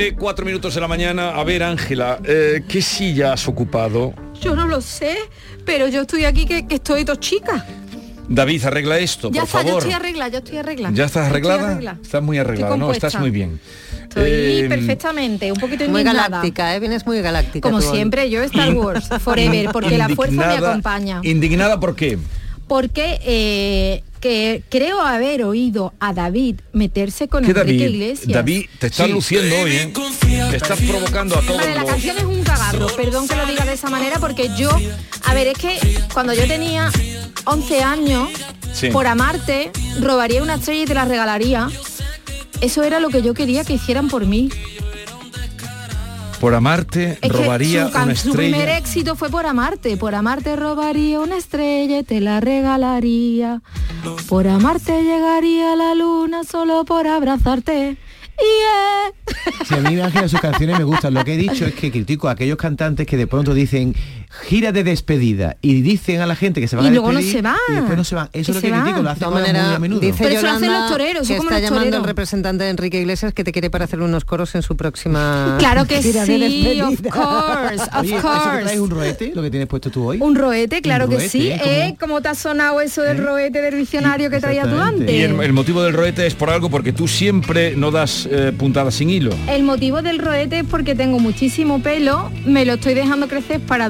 Once, cuatro minutos de la mañana. A ver, Ángela, eh, ¿qué silla has ocupado? Yo no lo sé, pero yo estoy aquí que, que estoy dos chica. David, arregla esto, Ya por está, yo favor. estoy arreglada, yo estoy arreglada. ¿Ya estás arreglada? arreglada. Estás muy arreglada, ¿no? Estás muy bien. Estoy Eh, perfectamente, un poquito Muy indignada. galáctica, ¿eh? Vienes muy galáctica. Como hoy. siempre, yo Star Wars, forever, porque la fuerza me acompaña. ¿Indignada por qué? Porque eh, que creo haber oído a David meterse con ¿Qué Enrique David? Iglesias. David, te estás Sí. luciendo hoy, ¿eh? Estás provocando a todos Vale, la los... canción es un cagarro, perdón que lo diga de esa manera, porque yo, a ver, es que cuando yo tenía 11 años, Sí. por amarte, robaría una estrella y te la regalaría. Eso era lo que yo quería que hicieran por mí. Por amarte, Es robaría que su, can- una su primer estrella. éxito fue por amarte. Por amarte robaría una estrella y te la regalaría. Por amarte llegaría a la luna solo por abrazarte. Yeah. Si a mí Ángela sus canciones me gustan. Lo que he dicho es que critico a aquellos cantantes que de pronto dicen gira de despedida y dicen a la gente que se van Y a luego no despedir se van. y después no se van. Eso es lo que critico, lo De hacen todas ahora muy a menudo. dice Pero eso lo hacen los toreros, que está los llamando el toreros. representante de Enrique Iglesias que te quiere para hacerle unos coros en su próxima Claro que gira de sí, of course, of Oye, ¿eso que course. traes un roete, lo que tienes puesto tú hoy? Un roete, claro Un que sí. ¿eh? ¿Eh? ¿Cómo te ha sonado eso del roete del diccionario que traías tú exactamente. Y antes? el, el motivo del roete es por algo porque tú siempre no das eh, puntadas sin hilo. El motivo del roete es porque tengo muchísimo pelo, me lo estoy dejando crecer para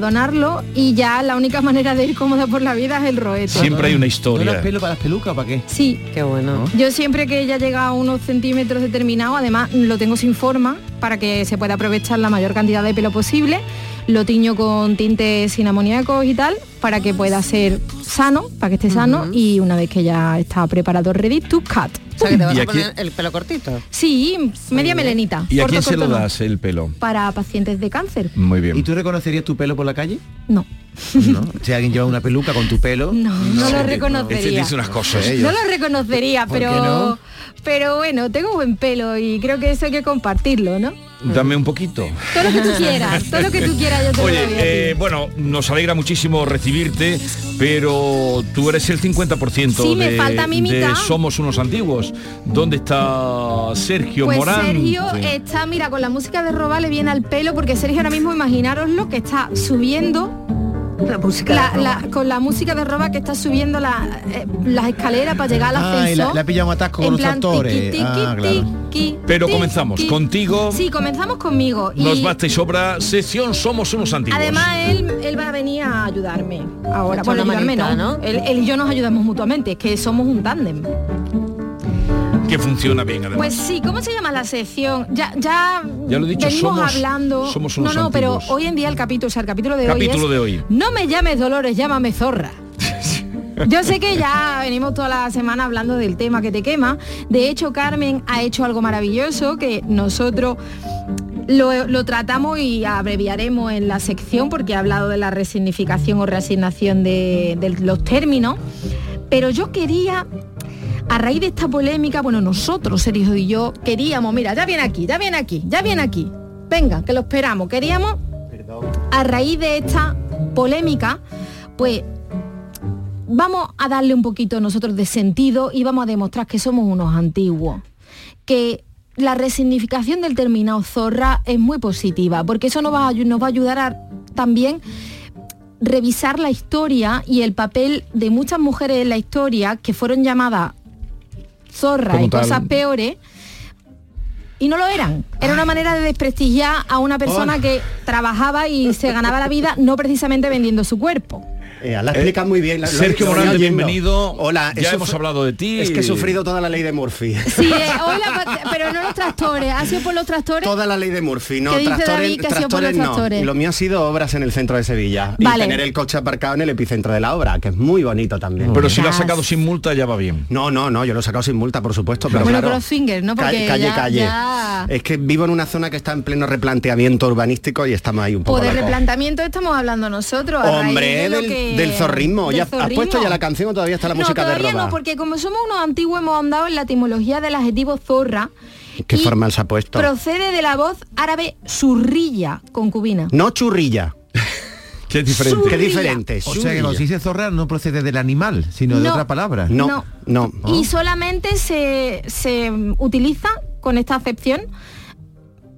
y ya la única manera de ir cómoda por la vida es el roete. Siempre hay una ¿No historia. eras pelo para las pelucas o para qué? Sí, Qué bueno. yo siempre que ella llega a unos centímetros determinados, además lo tengo sin forma para que se pueda aprovechar la mayor cantidad de pelo posible, lo tiño con tintes sin amoníacos y tal, para que pueda ser sano, para que esté sano y una vez que ya está preparado ready to cut. O sea que te vas ¿Y a poner el pelo cortito. Sí, media melenita. ¿Y a corto, quién se lo no. das el pelo? Para pacientes de cáncer. Muy bien. ¿Y tú reconocerías tu pelo por la calle? No. ¿No? Si alguien lleva una peluca con tu pelo. No, no lo Este reconocería. dice unas cosas. sé, No lo reconocería, ¿Por qué pero no? Pero bueno, tengo buen pelo y creo que eso hay que compartirlo, ¿no? Dame un poquito. Todo lo que tú quieras, todo lo que tú quieras yo te Oye, lo doy eh, bueno, nos alegra muchísimo recibirte, pero tú eres el 50% Sí, me de, falta mi de mitad. Somos unos antiguos. ¿Dónde está Sergio Pues Morán? Sergio está, mira, con la música de Roba le viene al pelo porque Sergio ahora mismo imaginaroslo que está subiendo La música. la- la- con la música de Roba que está subiendo la- eh, las escaleras para llegar al Ah, y ascensor. la- le ha pillado un atasco con los tiqui, Ah, Pero comenzamos contigo. Sí, comenzamos conmigo. Y Nos basta y sobra sección Somos unos antiguos. además él, él va a venir a ayudarme. Ahora, bueno, ayudarme manita, no. ¿no? Él, él y yo nos ayudamos mutuamente, es que somos un tándem. Que funciona bien además. Pues sí, ¿cómo se llama la sección? Ya, ya, Ya lo he dicho, venimos somos- hablando. somos no, unos no, pero antiguos. hoy en día el capítulo, o sea, el capítulo de Capítulo hoy de es, hoy. No me llames Dolores, llámame zorra. Yo sé que ya venimos toda la semana hablando del tema que te quema. De hecho, Carmen ha hecho algo maravilloso que nosotros lo, lo tratamos y abreviaremos en la sección porque ha hablado de la resignificación o reasignación de, de los términos. Pero yo quería, a raíz de esta polémica, bueno, nosotros, Sergio y yo, queríamos, mira, ya viene aquí, ya viene aquí, ya viene aquí. Venga, que lo esperamos. Queríamos, a raíz de esta polémica, pues vamos a darle un poquito nosotros de sentido y vamos a demostrar que somos unos antiguos. Que la resignificación del término zorra es muy positiva, porque eso nos va a, nos va a ayudar a también revisar la historia y el papel de muchas mujeres en la historia que fueron llamadas zorras Como y cosas peores y no lo eran. Era una manera de desprestigiar a una persona que trabajaba y se ganaba la vida no precisamente vendiendo su cuerpo. Eh, la explica muy bien. la- lo- Sergio Morante, bienvenido. Hola. Ya hemos hablado de ti. Es que he sufrido toda la ley de Murphy. Sí, eh, hola, pero no los tractores, ha sido por los tractores. Toda la ley de Murphy, no, ¿Qué dice tractores, David que ha sido por los tractores no. tractores? Lo mío ha sido obras en el centro de Sevilla. Vale. Y tener el coche aparcado en el epicentro de la obra, que es muy bonito también. Pero si lo has sacado sin multa ya va bien. No, no, no, yo lo he sacado sin multa, por supuesto, pero Bueno, claro. Crossfinger, ¿no? Porque calle, calle, ya- calle. ya- Es que vivo en una zona que está en pleno replanteamiento urbanístico y estamos ahí un poco Pues de replanteamiento estamos hablando nosotros. a raíz Hombre, de lo del, que- del zorrismo. del ¿Ya ¿Has puesto ya la canción o todavía está la no, música de todavía Roba? no, porque como somos unos antiguos hemos andado en la etimología del adjetivo zorra. ¿Qué formal se ha puesto? Procede de la voz árabe zurrilla, concubina. No churrilla. Que es diferente. Qué diferente. O sea que zurrilla. dice zorra no procede del animal, sino de otra palabra. No, No. no. Y solamente se, se utiliza con esta acepción,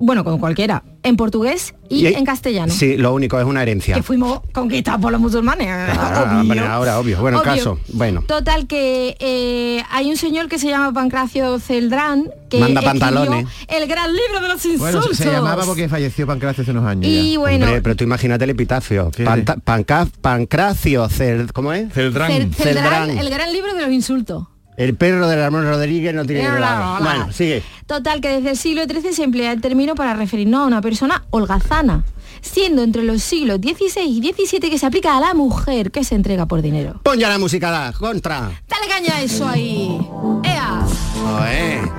bueno, con cualquiera, en portugués y, en castellano. Sí, lo único es una herencia. Que fuimos conquistados por los musulmanes. Ah, obvio. hombre, ahora, obvio. Bueno, Obvio. caso. Bueno. Total, que eh, hay un señor que se llama Pancracio Celdrán, que Manda pantalones. el gran libro de los Bueno, insultos. se, se llamaba porque falleció Pancracio hace unos años. Y ya. bueno, Hombre, pero tú imagínate el epitafio. ¿Qué? Panta- panca- pancracio, cer- ¿cómo es? Celdrán. Cel- Celdrán, Celdrán. el gran libro de los insultos. El perro de Ramón Rodríguez no tiene nada. Bueno, sigue. Total, que desde el siglo XIII se emplea el término para referirnos a una persona holgazana, siendo entre los siglos XVI y XVII que se aplica a la mujer que se entrega por dinero. Pon ya la música, da, contra. Dale caña a eso ahí. ¡Ea!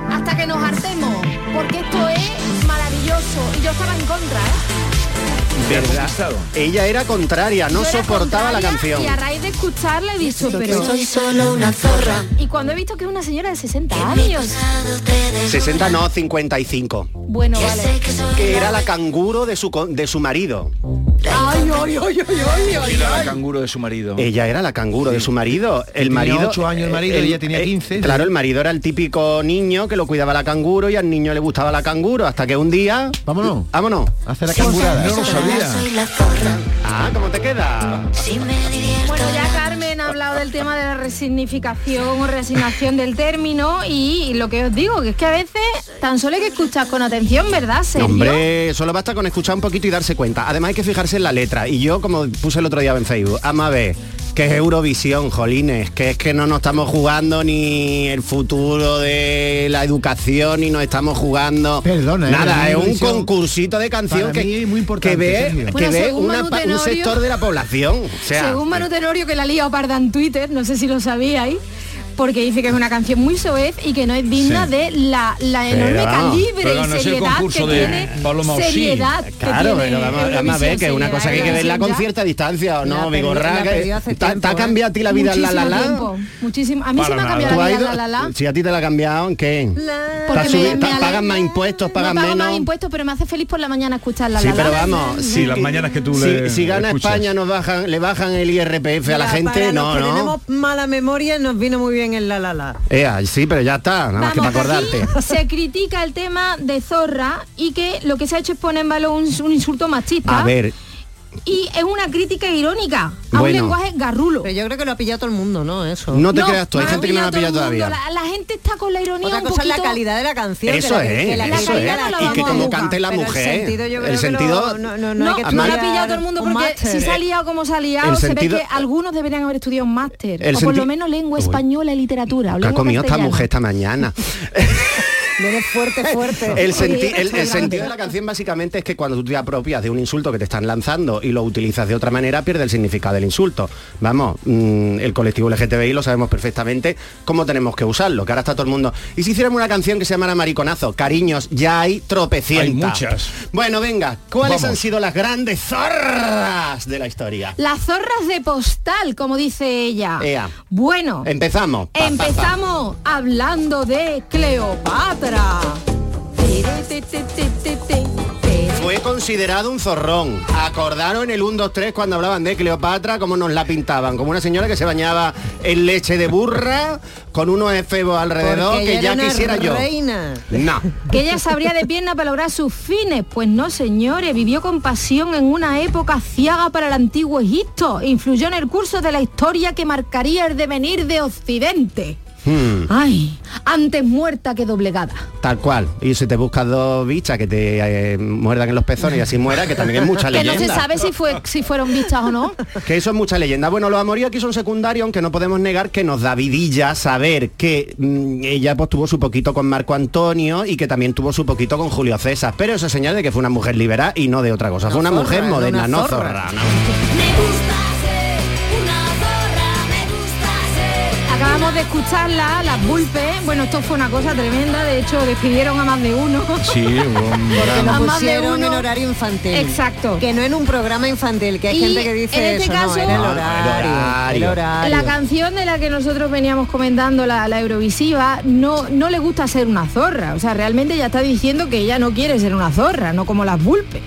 Hasta que nos hartemos, porque esto es maravilloso y yo estaba en contra, ¿eh? ¿Te ha ¿Verdad? Ella era contraria, no soportaba la canción. Y a raíz de escucharla he dicho, pero... solo una zorra. Y cuando he visto que es una señora de 60 años. 60 no, 55. Bueno, vale. Que era la canguro de su, de su marido. Ay, ay, ay, ay, ay, ay. Era la canguro de su marido. Ella era la canguro de su marido. El Tenía marido. ocho años el marido, ella tenía 15, Claro, el marido era el típico niño que lo cuidaba la canguro y al niño le gustaba la canguro. Hasta que un día. Vámonos. Vámonos. Hace la cangurada. No lo sabía. Soy la zorra. Ah, ¿cómo te queda? Si me divierto. Bueno, ya Carmen ha hablado del tema de la resignificación o resignación del término y lo que os digo, que es que a veces tan solo hay que escuchar con atención, ¿verdad, Sergio? Hombre, solo basta con escuchar un poquito y darse cuenta. Además hay que fijarse en la letra. Y yo, como puse el otro día en Facebook, ama a ver, que es Eurovisión, jolines, que es que no nos estamos jugando ni el futuro de la educación, ni nos estamos jugando... Perdona, ¿eh? Nada, es un concursito de canción que, muy importante, que ve, que ve una un sector de la población. O sea, Según Manu Tenorio, que la ha liado parda en Twitter, no sé si lo sabíais, porque dice que es una canción muy soez y que no es digna Sí. de la, la enorme Pero calibre pero y no es el seriedad que de tiene. Osí. seriedad que Claro, tiene pero vamos, a ver que es una cosa que hay que verla con cierta distancia, ¿o no, Vigorra? ¿Te, ha ¿eh? cambiado a ti la vida en la la Muchísimo la? muchísimo. A mí se me ha cambiado ¿Tú la vida la la la. Si a ti te la ha cambiado, ¿en qué? Ale- más impuestos, pago menos. más impuestos, pero me hace feliz por la mañana escuchar la Sí, la pero vamos, Sí, las mañanas que tú si, le si gana. España nos bajan, le bajan el IRPF a la gente, no, no. tenemos mala memoria nos vino muy bien el la la la. Ea, sí, pero ya está, nada más que para acordarte. aquí se critica el tema de Zorra y que lo que se ha hecho es poner en valor un, un insulto machista A ver, y es una crítica irónica a un Bueno. lenguaje garrulo. Pero yo creo que lo ha pillado todo el mundo, ¿no? Eso. no te creas tú, hay ha gente que no la ha pillado todo el mundo. todavía. La, la gente está con la ironía Otra un cosa es la poquito- calidad de la canción. Eso que la- es, que la eso calidad es. no la Y que vamos a como cante la pero el mujer. sentido yo el creo que sentido... no, no, no, No, hay que no la ha pillado todo el mundo un porque máster. si se ha liado como se ha liado, el se sentido- ve que algunos deberían haber estudiado un máster. El o por lo menos lengua española y literatura. O Que ha comido esta mujer esta mañana. Fuerte, fuerte. El, senti- Oye, el- esto el es sentido de la canción básicamente es que cuando tú te apropias de un insulto que te están lanzando y lo utilizas de otra manera, pierde el significado del insulto. Vamos, mm, el colectivo LGTBI lo sabemos perfectamente cómo tenemos que usarlo, que ahora está todo el mundo. Y si hiciéramos una canción que se llamara Mariconazo, cariños, ya hay tropecientas. Hay muchas. Bueno, venga, ¿cuáles Vamos. han sido las grandes zorras de la historia? Las zorras de postal, como dice ella. Ea. Bueno, Empezamos. Pa, pa, pa. empezamos hablando de Cleopatra. Fue considerado un zorrón. Acordaron el 1, 2, 3 cuando hablaban de Cleopatra, como nos la pintaban, como una señora que se bañaba en leche de burra, con unos efebos alrededor Porque que ya una quisiera yo. reina. No. Que ella se abría de pierna para lograr sus fines. Pues no, señores, vivió con pasión en una época ciaga para el antiguo Egipto. Influyó en el curso de la historia que marcaría el devenir de Occidente. Hmm, Ay, antes muerta que doblegada. tal cual. Y si te buscas dos bichas que te eh, muerdan en los pezones y así muera, que también es mucha Que no leyenda. se sabe si fue si fueron vistas o no. Que eso es mucha leyenda. Bueno, los amoríos aquí son secundarios, aunque no podemos negar que nos da vidilla saber que mm, ella pues tuvo su poquito con Marco Antonio y que también tuvo su poquito con Julio César. Pero eso es señal de que fue una mujer liberal y no de otra cosa. fue una zorra, mujer de moderna, una no zorra. zorra. ¿no? Me gusta de escucharla, las Bulpes. Bueno, esto fue una cosa tremenda. De hecho, despidieron a más de uno. Sí, un Porque pusieron uno. en horario infantil. Exacto. Que no en un programa infantil, que hay Y gente que dice en este eso, caso- no, era el No, horario. el horario. el horario. La canción de la que nosotros veníamos comentando, la, la Eurovisiva, no, no le gusta ser una zorra. O sea, realmente ella está diciendo que ella no quiere ser una zorra, no como las Bulpes.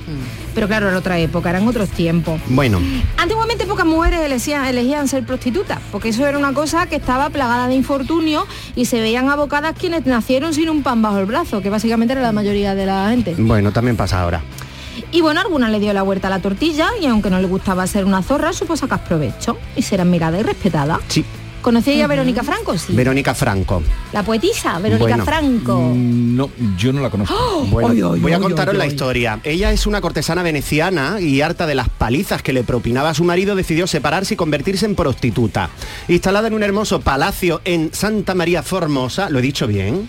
Pero claro, era otra época, eran otros tiempos. Bueno, Antiguamente pocas mujeres elegían, elegían ser prostitutas, porque eso era una cosa que estaba plagada de infortunio y se veían abocadas quienes nacieron sin un pan bajo el brazo, que básicamente era la mayoría de la gente. bueno, también pasa ahora. Y bueno, alguna le dio la vuelta a la tortilla y aunque no le gustaba ser una zorra, supo sacar provecho y ser admirada y respetada. Sí, ¿Conocía a Verónica Franco? Sí. Verónica Franco. la poetisa, Verónica Bueno. Franco. Mm, No, yo no la conozco. Bueno, ay, voy a contaros la historia. Ella es una cortesana veneciana y harta de las palizas que le propinaba a su marido, decidió separarse y convertirse en prostituta. Instalada en un hermoso palacio en Santa María Formosa, ¿lo he dicho bien?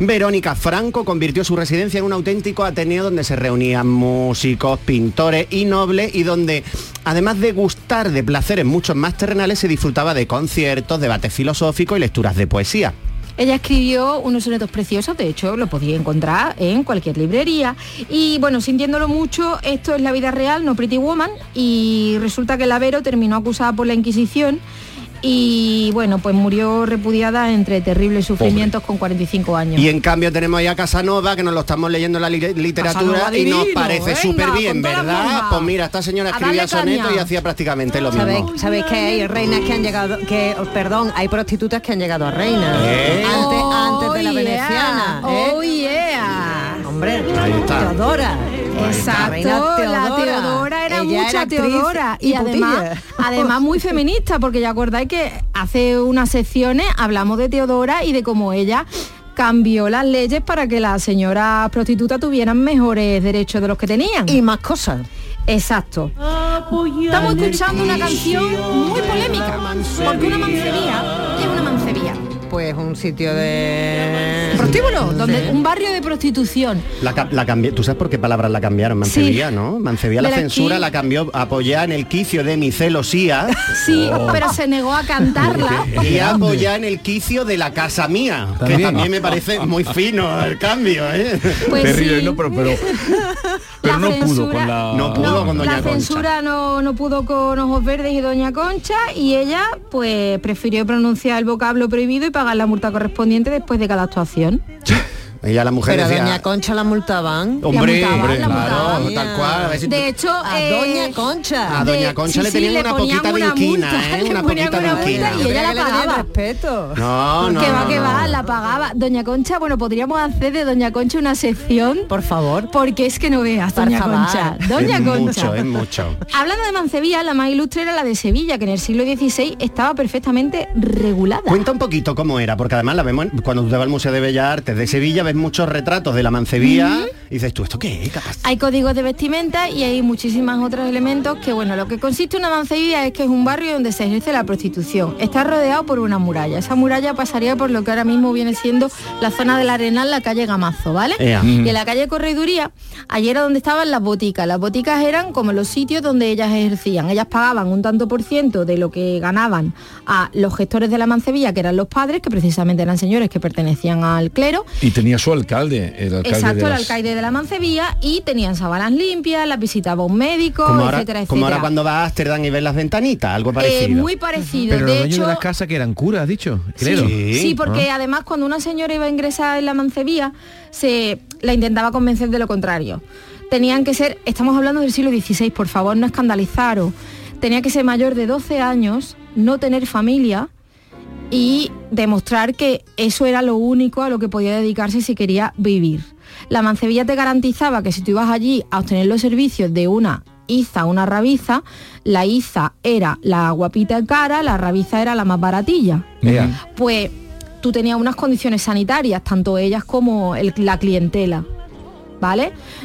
Verónica Franco convirtió su residencia en un auténtico ateneo donde se reunían músicos, pintores y nobles y donde, además de gustar de placeres muchos más terrenales, se disfrutaba de conciertos, debates filosóficos y lecturas de poesía. Ella escribió unos sonetos preciosos, de hecho lo podía encontrar en cualquier librería. Y bueno, sintiéndolo mucho, esto es la vida real, no Pretty Woman. Y resulta que la Vero terminó acusada por la Inquisición y bueno, pues murió repudiada entre terribles sufrimientos con 45 años. Y en cambio tenemos ahí a Casanova, que nos lo estamos leyendo en la li- literatura Casanova y nos parece súper bien, ¿verdad? Pues mira, esta señora escribía sonetos y hacía prácticamente lo mismo. ¿Sabéis, sabéis que hay reinas que han llegado, que, oh, perdón, hay prostitutas que han llegado a reinas? ¿Eh? Antes, antes de la Oh, veneciana. yeah. ¿eh? Oh, yeah. Hombre, Ahí está. Teodora. Exacto, la Teodora Ella mucha Teodora y, y además, además muy feminista, porque ya acordáis que hace unas secciones hablamos de Teodora y de cómo ella cambió las leyes para que las señoras prostitutas tuvieran mejores derechos de los que tenían. Y más cosas. Exacto. Estamos escuchando una canción muy polémica, porque una mancebía. Pues un sitio de... Prostíbulo, donde un barrio de prostitución. La, la ¿Tú sabes por qué palabras la cambiaron? Mancebía, Sí. ¿no? Mancebía la censura aquí- la cambió apoyada en el quicio de mi celosía Sí, Oh. pero se negó a cantarla. y apoyada en el quicio de la casa mía, que También. me parece muy fino el cambio, ¿eh? Pues Terrible, sí. no, pero, pero, pero La no pudo censura- con la... No pudo con Doña la Concha. censura no, no pudo con Ojos Verdes y Doña Concha y ella pues prefirió pronunciar el vocablo prohibido y pagar la multa correspondiente después de cada actuación. Ella la mujer Pero a decía, Doña Concha la multaban. hombre, La multaban, hombre, la claro, multaban. tal cual. a ver si tú- De hecho, A eh, Doña Concha. A Doña de- Concha sí, le sí, tenían le una ponían poquita de una inquina, multa, ¿eh? le Una poquita de una multa inquina. y ella la pagaba. respeto. No, no, que va, que va, la pagaba. Doña Concha, bueno, podríamos hacer de Doña Concha una sección Por favor. porque es que no veas, Doña. Concha. Doña es Concha. mucho, es mucho. Hablando de Mancebía, la más ilustre era la de Sevilla, que en el siglo XVI estaba perfectamente regulada. Cuenta un poquito cómo era, porque además la vemos cuando tú te vas al Museo de Bellas Artes de Sevilla, ves muchos retratos de la mancebía y dices, ¿tú esto qué es? Capaz? Hay códigos de vestimenta y hay muchísimos otros elementos que, bueno, lo que consiste una mancebía es que es un barrio donde se ejerce la prostitución. Está rodeado por una muralla. Esa muralla pasaría por lo que ahora mismo viene siendo la zona del Arenal, la calle Gamazo, ¿vale? Y en la calle Correduría, allí era donde estaban las boticas. Las boticas eran como los sitios donde ellas ejercían. Ellas pagaban un tanto por ciento de lo que ganaban a los gestores de la mancebía, que eran los padres, que precisamente eran señores que pertenecían al clero, Y tenía su alcalde, el alcalde Exacto, de el alcaide de la Mancebía y tenían sábanas limpias, las visitaba un médico, Como ahora, etcétera, como ahora cuando vas a Ámsterdam y ves las ventanitas, algo parecido. Eh, muy parecido. Pero de los dueños hecho, de las casas que eran curas, has dicho, creo. Sí. Sí, porque además cuando una señora iba a ingresar en la mancebía, se la intentaba convencer de lo contrario. Tenían que ser, estamos hablando del siglo XVI, por favor, no escandalizaros. Tenía que ser mayor de 12 años, no tener familia y demostrar que eso era lo único a lo que podía dedicarse si quería vivir. La mancebía te garantizaba que si tú ibas allí a obtener los servicios de una iza, una rabiza, la iza era la guapita cara, la rabiza era la más baratilla. Pues tú tenías unas condiciones sanitarias, tanto ellas como el- la clientela.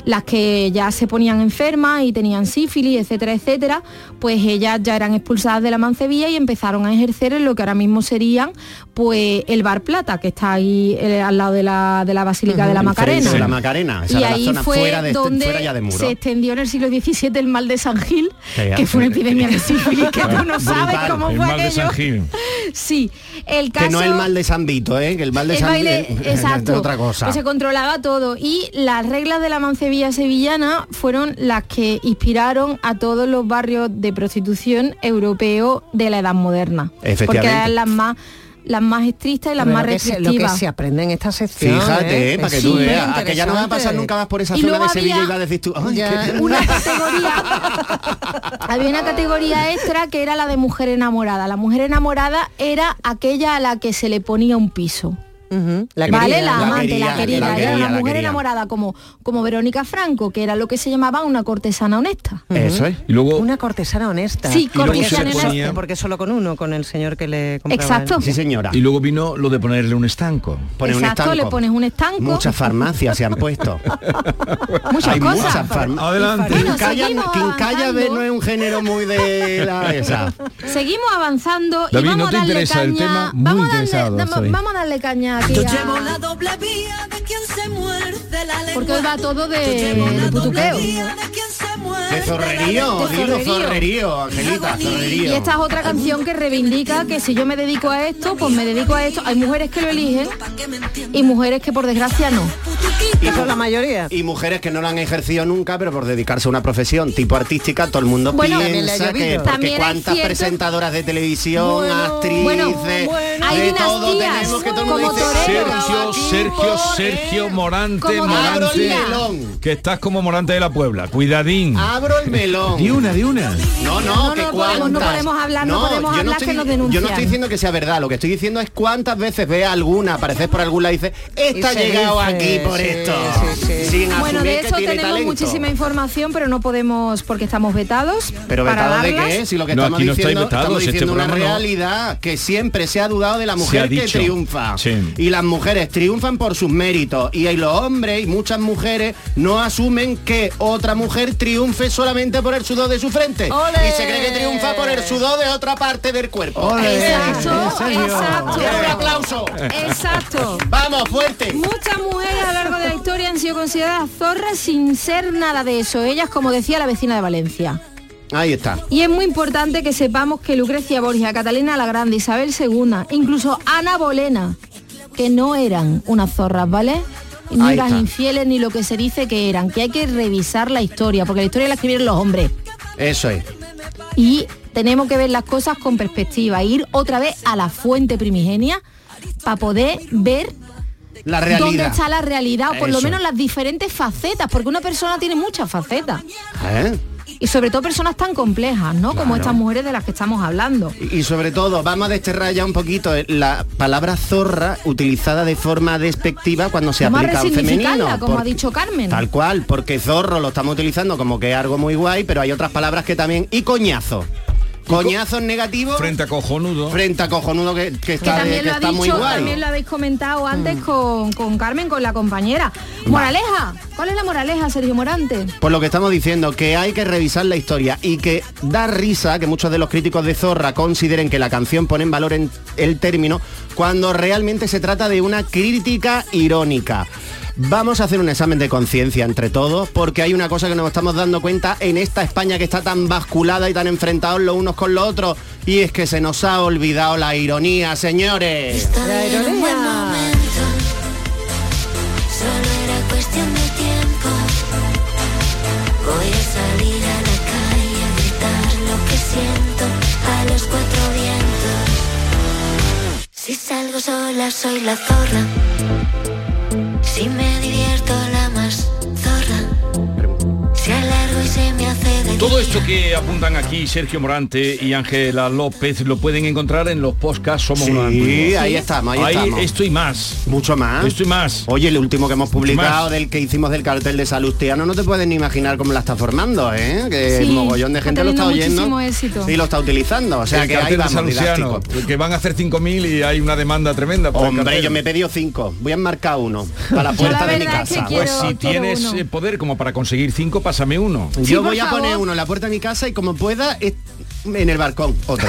Las que ya se ponían enfermas y tenían sífilis, etcétera, etcétera, pues ellas ya eran expulsadas de la Mancebía y empezaron a ejercer en lo que ahora mismo serían pues el Bar Plata, que está ahí eh, al lado de la, de la Basílica de la Macarena. de la Macarena, esa y era la ahí zona fue fuera de- donde fuera ya de muro. se extendió en el siglo XVII el mal de San Gil, Que fue una epidemia de sífilis que tú no sabes cómo El fue mal de aquello. San Gil. Sí, el caso Que no el mal de San Vito, ¿eh? Que el mal de el San baile, eh, exacto, otra cosa. que se controlaba todo y las reglas de la mancebía sevillana fueron las que inspiraron a todos los barrios de prostitución europeos de la edad moderna, porque Efectivamente. eran las más las más estrictas y las más se- Lo que restrictivas. se aprende en esta sección. Fíjate, ¿eh? para que tú veas, a que ya no va a pasar nunca más por esa Y zona de Sevilla había- y va a decir tú, "Ay, Ya. qué- una categoría había una categoría extra que era la de mujer enamorada la mujer enamorada era aquella a la que se le ponía un piso Ujú, La vale querida. la la amante la querida, la era quería, una la mujer enamorada como como Verónica Franco que era lo que se llamaba una cortesana honesta Eso es. Y luego Una cortesana honesta. Sí, cortesana honesta ponía- Porque solo con uno, con el señor que le compraba. Exacto. el- Sí, señora. y luego vino lo de ponerle un estanco. Pone un Exacto, estanco. le pones un estanco. Muchas farmacias se han puesto. muchas Hay cosas muchas farmacias. Adelante. Bueno, Quincalla, ve, no es un género muy de la esa. Seguimos avanzando David, y vamos ¿no a te darle interesa el caña. tema? Muy vamos, a darle, interesado damos- soy. vamos a darle caña Yo llevo la doble vía de quien se muerde la lengua. porque hoy va todo de, putuqueo. De zorrerío, dilo zorrerío. zorrerío, Angelita, Y esta es otra canción que reivindica que si yo me dedico a esto, pues me dedico a esto. Hay mujeres que lo eligen y mujeres que por desgracia no. Que son la mayoría. Y mujeres que no lo han ejercido nunca, pero por dedicarse a una profesión tipo artística, todo el mundo Bueno, piensa que porque cuántas cierto- presentadoras de televisión, Bueno, actrices, bueno, Hay de todo tenemos que todo el mundo dice. Sergio, "Aquí Sergio, por Sergio él". Morante, Morante. Que estás como Morante de la Puebla. Cuidadín. Abro el melón. Di una, di una. No, no, No, que no podemos, no podemos hablar, no podemos yo hablar, estoy- que nos Yo no denuncian. estoy diciendo que sea verdad, lo que estoy diciendo es cuántas veces ve alguna, apareces por algún lado y dice, esta ha llegado dice, aquí por sí, esto. sí, sí. Sin Bueno, de que eso tiene tenemos talento. muchísima información, pero no podemos porque estamos vetados. Pero vetado de qué? Si lo que No, estamos no diciendo, vetados, estamos este diciendo una programa no. realidad que siempre se ha dudado de la mujer que triunfa. Sí. Y las mujeres triunfan por sus méritos. Y hay los hombres y muchas mujeres no asumen que otra mujer triunfe solamente por el sudor de su frente. Y se cree que triunfa por el sudor de otra parte del cuerpo. Exacto, exacto. ¡Un aplauso! Exacto. ¡Vamos, fuerte! Muchas mujeres a lo largo de la historia han sido consideradas zorras sin ser nada de eso. Ellas, como decía la vecina de Valencia. Ahí está. Y es muy importante que sepamos que Lucrecia Borgia, Catalina la Grande, Isabel II, incluso Ana Bolena, que no eran unas zorras, ¿vale? Ni las infieles ni lo que se dice que eran, que hay que revisar la historia, porque la historia la escribieron los hombres. Eso es. Y tenemos que ver las cosas con perspectiva, ir otra vez a la fuente primigenia para poder ver La dónde realidad. está la realidad, o por lo menos las diferentes facetas, porque una persona tiene muchas facetas. ¿Eh? Y sobre todo personas tan complejas, ¿no? Como estas mujeres de las que estamos hablando. Y y sobre todo, vamos a desterrar ya un poquito eh, la palabra zorra utilizada de forma despectiva cuando se Vamos aplica a un femenino. como ha dicho Carmen. Tal cual, porque zorro lo estamos utilizando como que es algo muy guay, pero hay otras palabras que también... Y coñazo. Coñazo en negativo Frente a cojonudo. frente a cojonudo que, que que está, de- también que lo ha está muy dicho, guay. también lo habéis comentado antes con, con Carmen, con la compañera. Moraleja, ¿cuál es la moraleja, Sergio Morante? Por lo que estamos diciendo, que hay que revisar la historia y que da risa que muchos de los críticos de Zorra consideren que la canción pone en valor en el término cuando realmente se trata de una crítica irónica. Vamos a hacer un examen de conciencia entre todos porque hay una cosa que nos estamos dando cuenta en esta España que está tan basculada y tan enfrentados los unos con los otros y es que se nos ha olvidado la ironía, señores. Estoy en un buen momento. Solo era cuestión de tiempo. Voy a salir a la calle a gritar lo que siento a los cuatro vientos. Si salgo sola soy la zorra. Si me divierto la Todo esto que apuntan aquí Sergio Morante y Ángela López lo pueden encontrar en los podcasts Somos Sí, unos antiguos. ahí estamos, ahí estamos. esto y más. Mucho más. Esto y más. Oye, el último que hemos publicado del que hicimos del cartel de Salustiano, no te puedes ni imaginar cómo la está formando, ¿eh? Que Sí, el mogollón de gente lo está oyendo. éxito. Y lo está utilizando. O sea el que ahí cartel de vamos, Salustiano, que van a hacer 5.000 y hay una demanda tremenda. por Hombre, yo me he pedido cinco. Voy a enmarcar uno para la puerta la de mi verdad es que casa. quiero- Pues si tienes uno. eh, poder como para conseguir cinco, pásame uno. Yo voy a poner uno en la puerta de mi casa y como pueda en el balcón otro.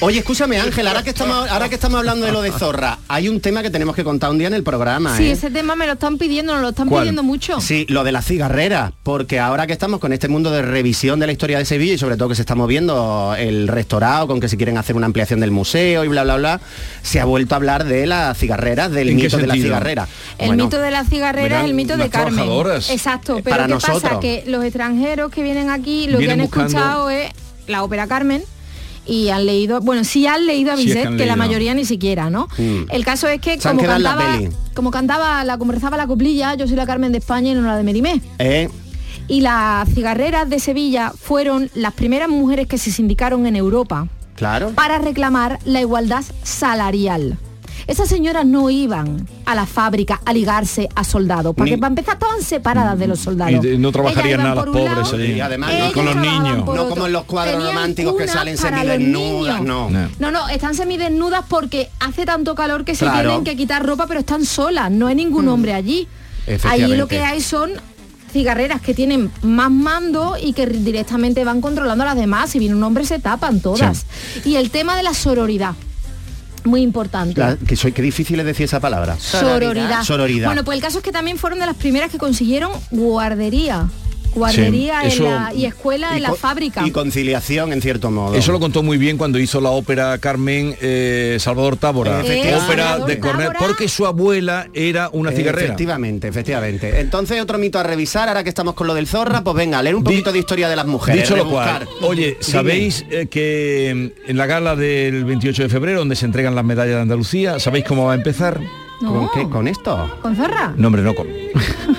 Oye, escúchame Ángel, ahora que estamos ahora que estamos hablando de lo de Zorra, hay un tema que tenemos que contar un día en el programa, Sí, ¿eh? ese tema me lo están pidiendo, nos lo están ¿Cuál? pidiendo mucho. Sí, lo de la cigarrera, porque ahora que estamos con este mundo de revisión de la historia de Sevilla y sobre todo que se está moviendo el restaurado, con que se quieren hacer una ampliación del museo y bla, bla, bla, se ha vuelto a hablar de la cigarrera, del ¿En qué mito de la cigarrera. El Bueno, mito de la cigarrera es el mito de las Carmen. Exacto, Eh, pero para ¿qué nosotros. pasa? Que los extranjeros que vienen aquí lo que han buscando- escuchado es la ópera Carmen y han leído, bueno, sí han leído a Sí, es que Bizet, que, la mayoría ni siquiera, ¿no? Mm. El caso es que como cantaba, como cantaba, la como rezaba la coplilla, yo soy la Carmen de España y no la de Merimé. ¿eh? Y las cigarreras de Sevilla fueron las primeras mujeres que se sindicaron en Europa Claro. para reclamar la igualdad salarial. Esas señoras no iban a la fábrica a ligarse a soldados, porque Ni- para empezar estaban separadas de los soldados. Y de- no trabajarían nada un pobres allí. Y además, con los niños. No como en los cuadros Tenían románticos que salen los semidesnudas, no. No. No, no, están semidesnudas porque hace tanto calor que se Claro. tienen que quitar ropa, pero están solas, no hay ningún hombre allí. Allí lo que hay son cigarreras que tienen más mando y que directamente van controlando a las demás. Si viene un hombre se tapan todas. Y el tema de la sororidad, muy importante. La- que soy qué difícil es decir esa palabra. Sororidad. Sororidad. Bueno, pues el caso es que también fueron de las primeras que consiguieron guardería. Guardería Sí, en la- y escuela en la fábrica. Y conciliación en cierto modo. Eso lo contó muy bien cuando hizo la ópera Carmen eh, Salvador Tábora, Efectivamente. ópera Salvador de Cornell, Tábora. porque su abuela era una cigarrera. Efectivamente, efectivamente. Entonces otro mito a revisar, ahora que estamos con lo del zorra, pues venga, leer un poquito de historia de las mujeres. Dicho lo cual, oye. ¿sabéis eh, que en la gala del 28 de febrero, donde se entregan las medallas de Andalucía, ¿sabéis cómo va a empezar? No. ¿Con qué? ¿Con esto? ¿Con zorra? No, hombre, no con.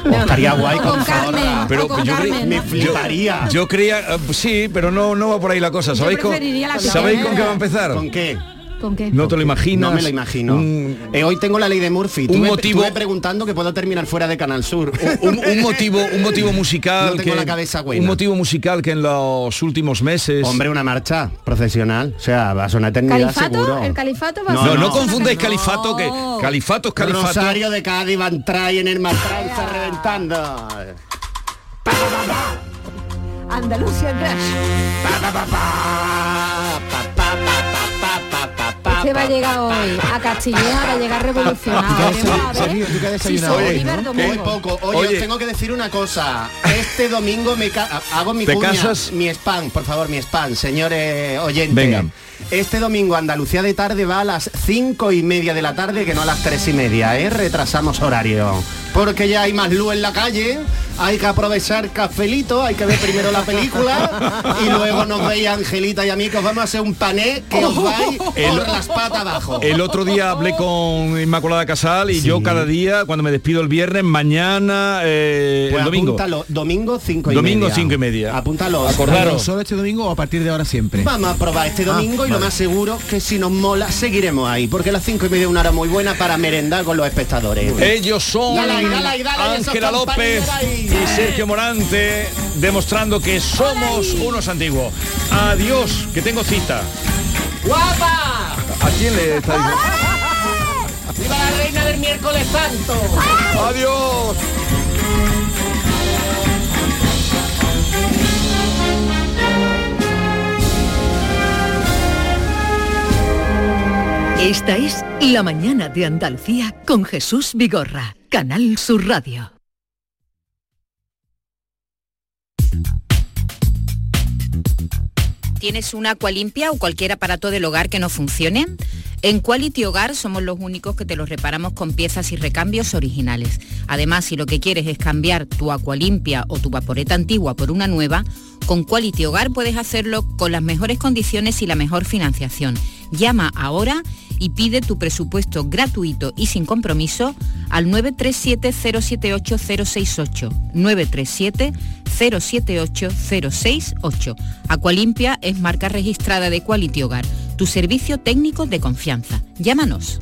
Pues estaría guay con, Carmen. zorra. Pero con yo, Carmen, Me ¿no? fliparía. yo creía, eh, sí, pero no, no va por ahí la cosa. ¿Sabéis, con, preferiría la ¿sabéis Carmen. con qué va a empezar? ¿Con qué? ¿Con qué? No te lo imaginas. No me lo imagino. Un, Eh, hoy tengo la ley de Murphy. un Tuve, motivo- preguntando que puedo terminar fuera de Canal Sur. un- un motivo, un motivo musical No tengo que la cabeza buena. un motivo musical que en los últimos meses. Hombre, una marcha procesional. O sea, va a sonar eternidad ¿Califato? seguro. ¿El califato va a No, no, no, no. confundáis califato que califato es califato. Rosario de Cádiz, Van en el Mastranza reventando. Andalucía. Pa, pa, pa, pa, Este va a llegar hoy a Castilleja, va a llegar revolucionado. Muy poco. Oye, Oye. os tengo que decir una cosa. Este domingo me ca- hago mi ¿Te cuña, casas? mi spam, por favor, mi spam, señores oyentes. Venga. Este domingo Andalucía de tarde va a las cinco y media de la tarde que no a las tres y media, ¿eh? Retrasamos horario. Porque ya hay más luz en la calle, hay que aprovechar cafelito, hay que ver primero la película y luego nos veis Angelita y a mí que os vamos a hacer un pané que os vais El- por las patas abajo. El otro día hablé con Inmaculada Casal y yo cada día, cuando me despido el viernes, mañana, eh, Pues el domingo. apúntalo, domingo cinco y Domingo media. cinco y media. Apúntalo. Acordaros. ¿Solo este domingo o a partir de ahora siempre? Vamos a probar este domingo y lo más seguro que si nos mola seguiremos ahí, porque las cinco y media es una hora muy buena para merendar con los espectadores. Ellos son Dale dale dale Ángela López y Sergio Morante demostrando que somos unos antiguos. Adiós, que tengo cita. ¡Guapa! ¿A quién le está diciendo? ¡Viva la reina del miércoles santo! Adiós. Esta es La mañana de Andalucía con Jesús Vigorra, Canal Sur Radio. ¿Tienes una agua limpia o cualquier aparato del hogar que no funcione? En Quality Hogar somos los únicos que te los reparamos con piezas y recambios originales. Además, si lo que quieres es cambiar tu agua limpia o tu vaporeta antigua por una nueva, con Quality Hogar puedes hacerlo con las mejores condiciones y la mejor financiación. Llama ahora y pide tu presupuesto gratuito y sin compromiso al 937-078-068. 078-068. Aqualimpia es marca registrada de Quality Hogar, tu servicio técnico de confianza. Llámanos.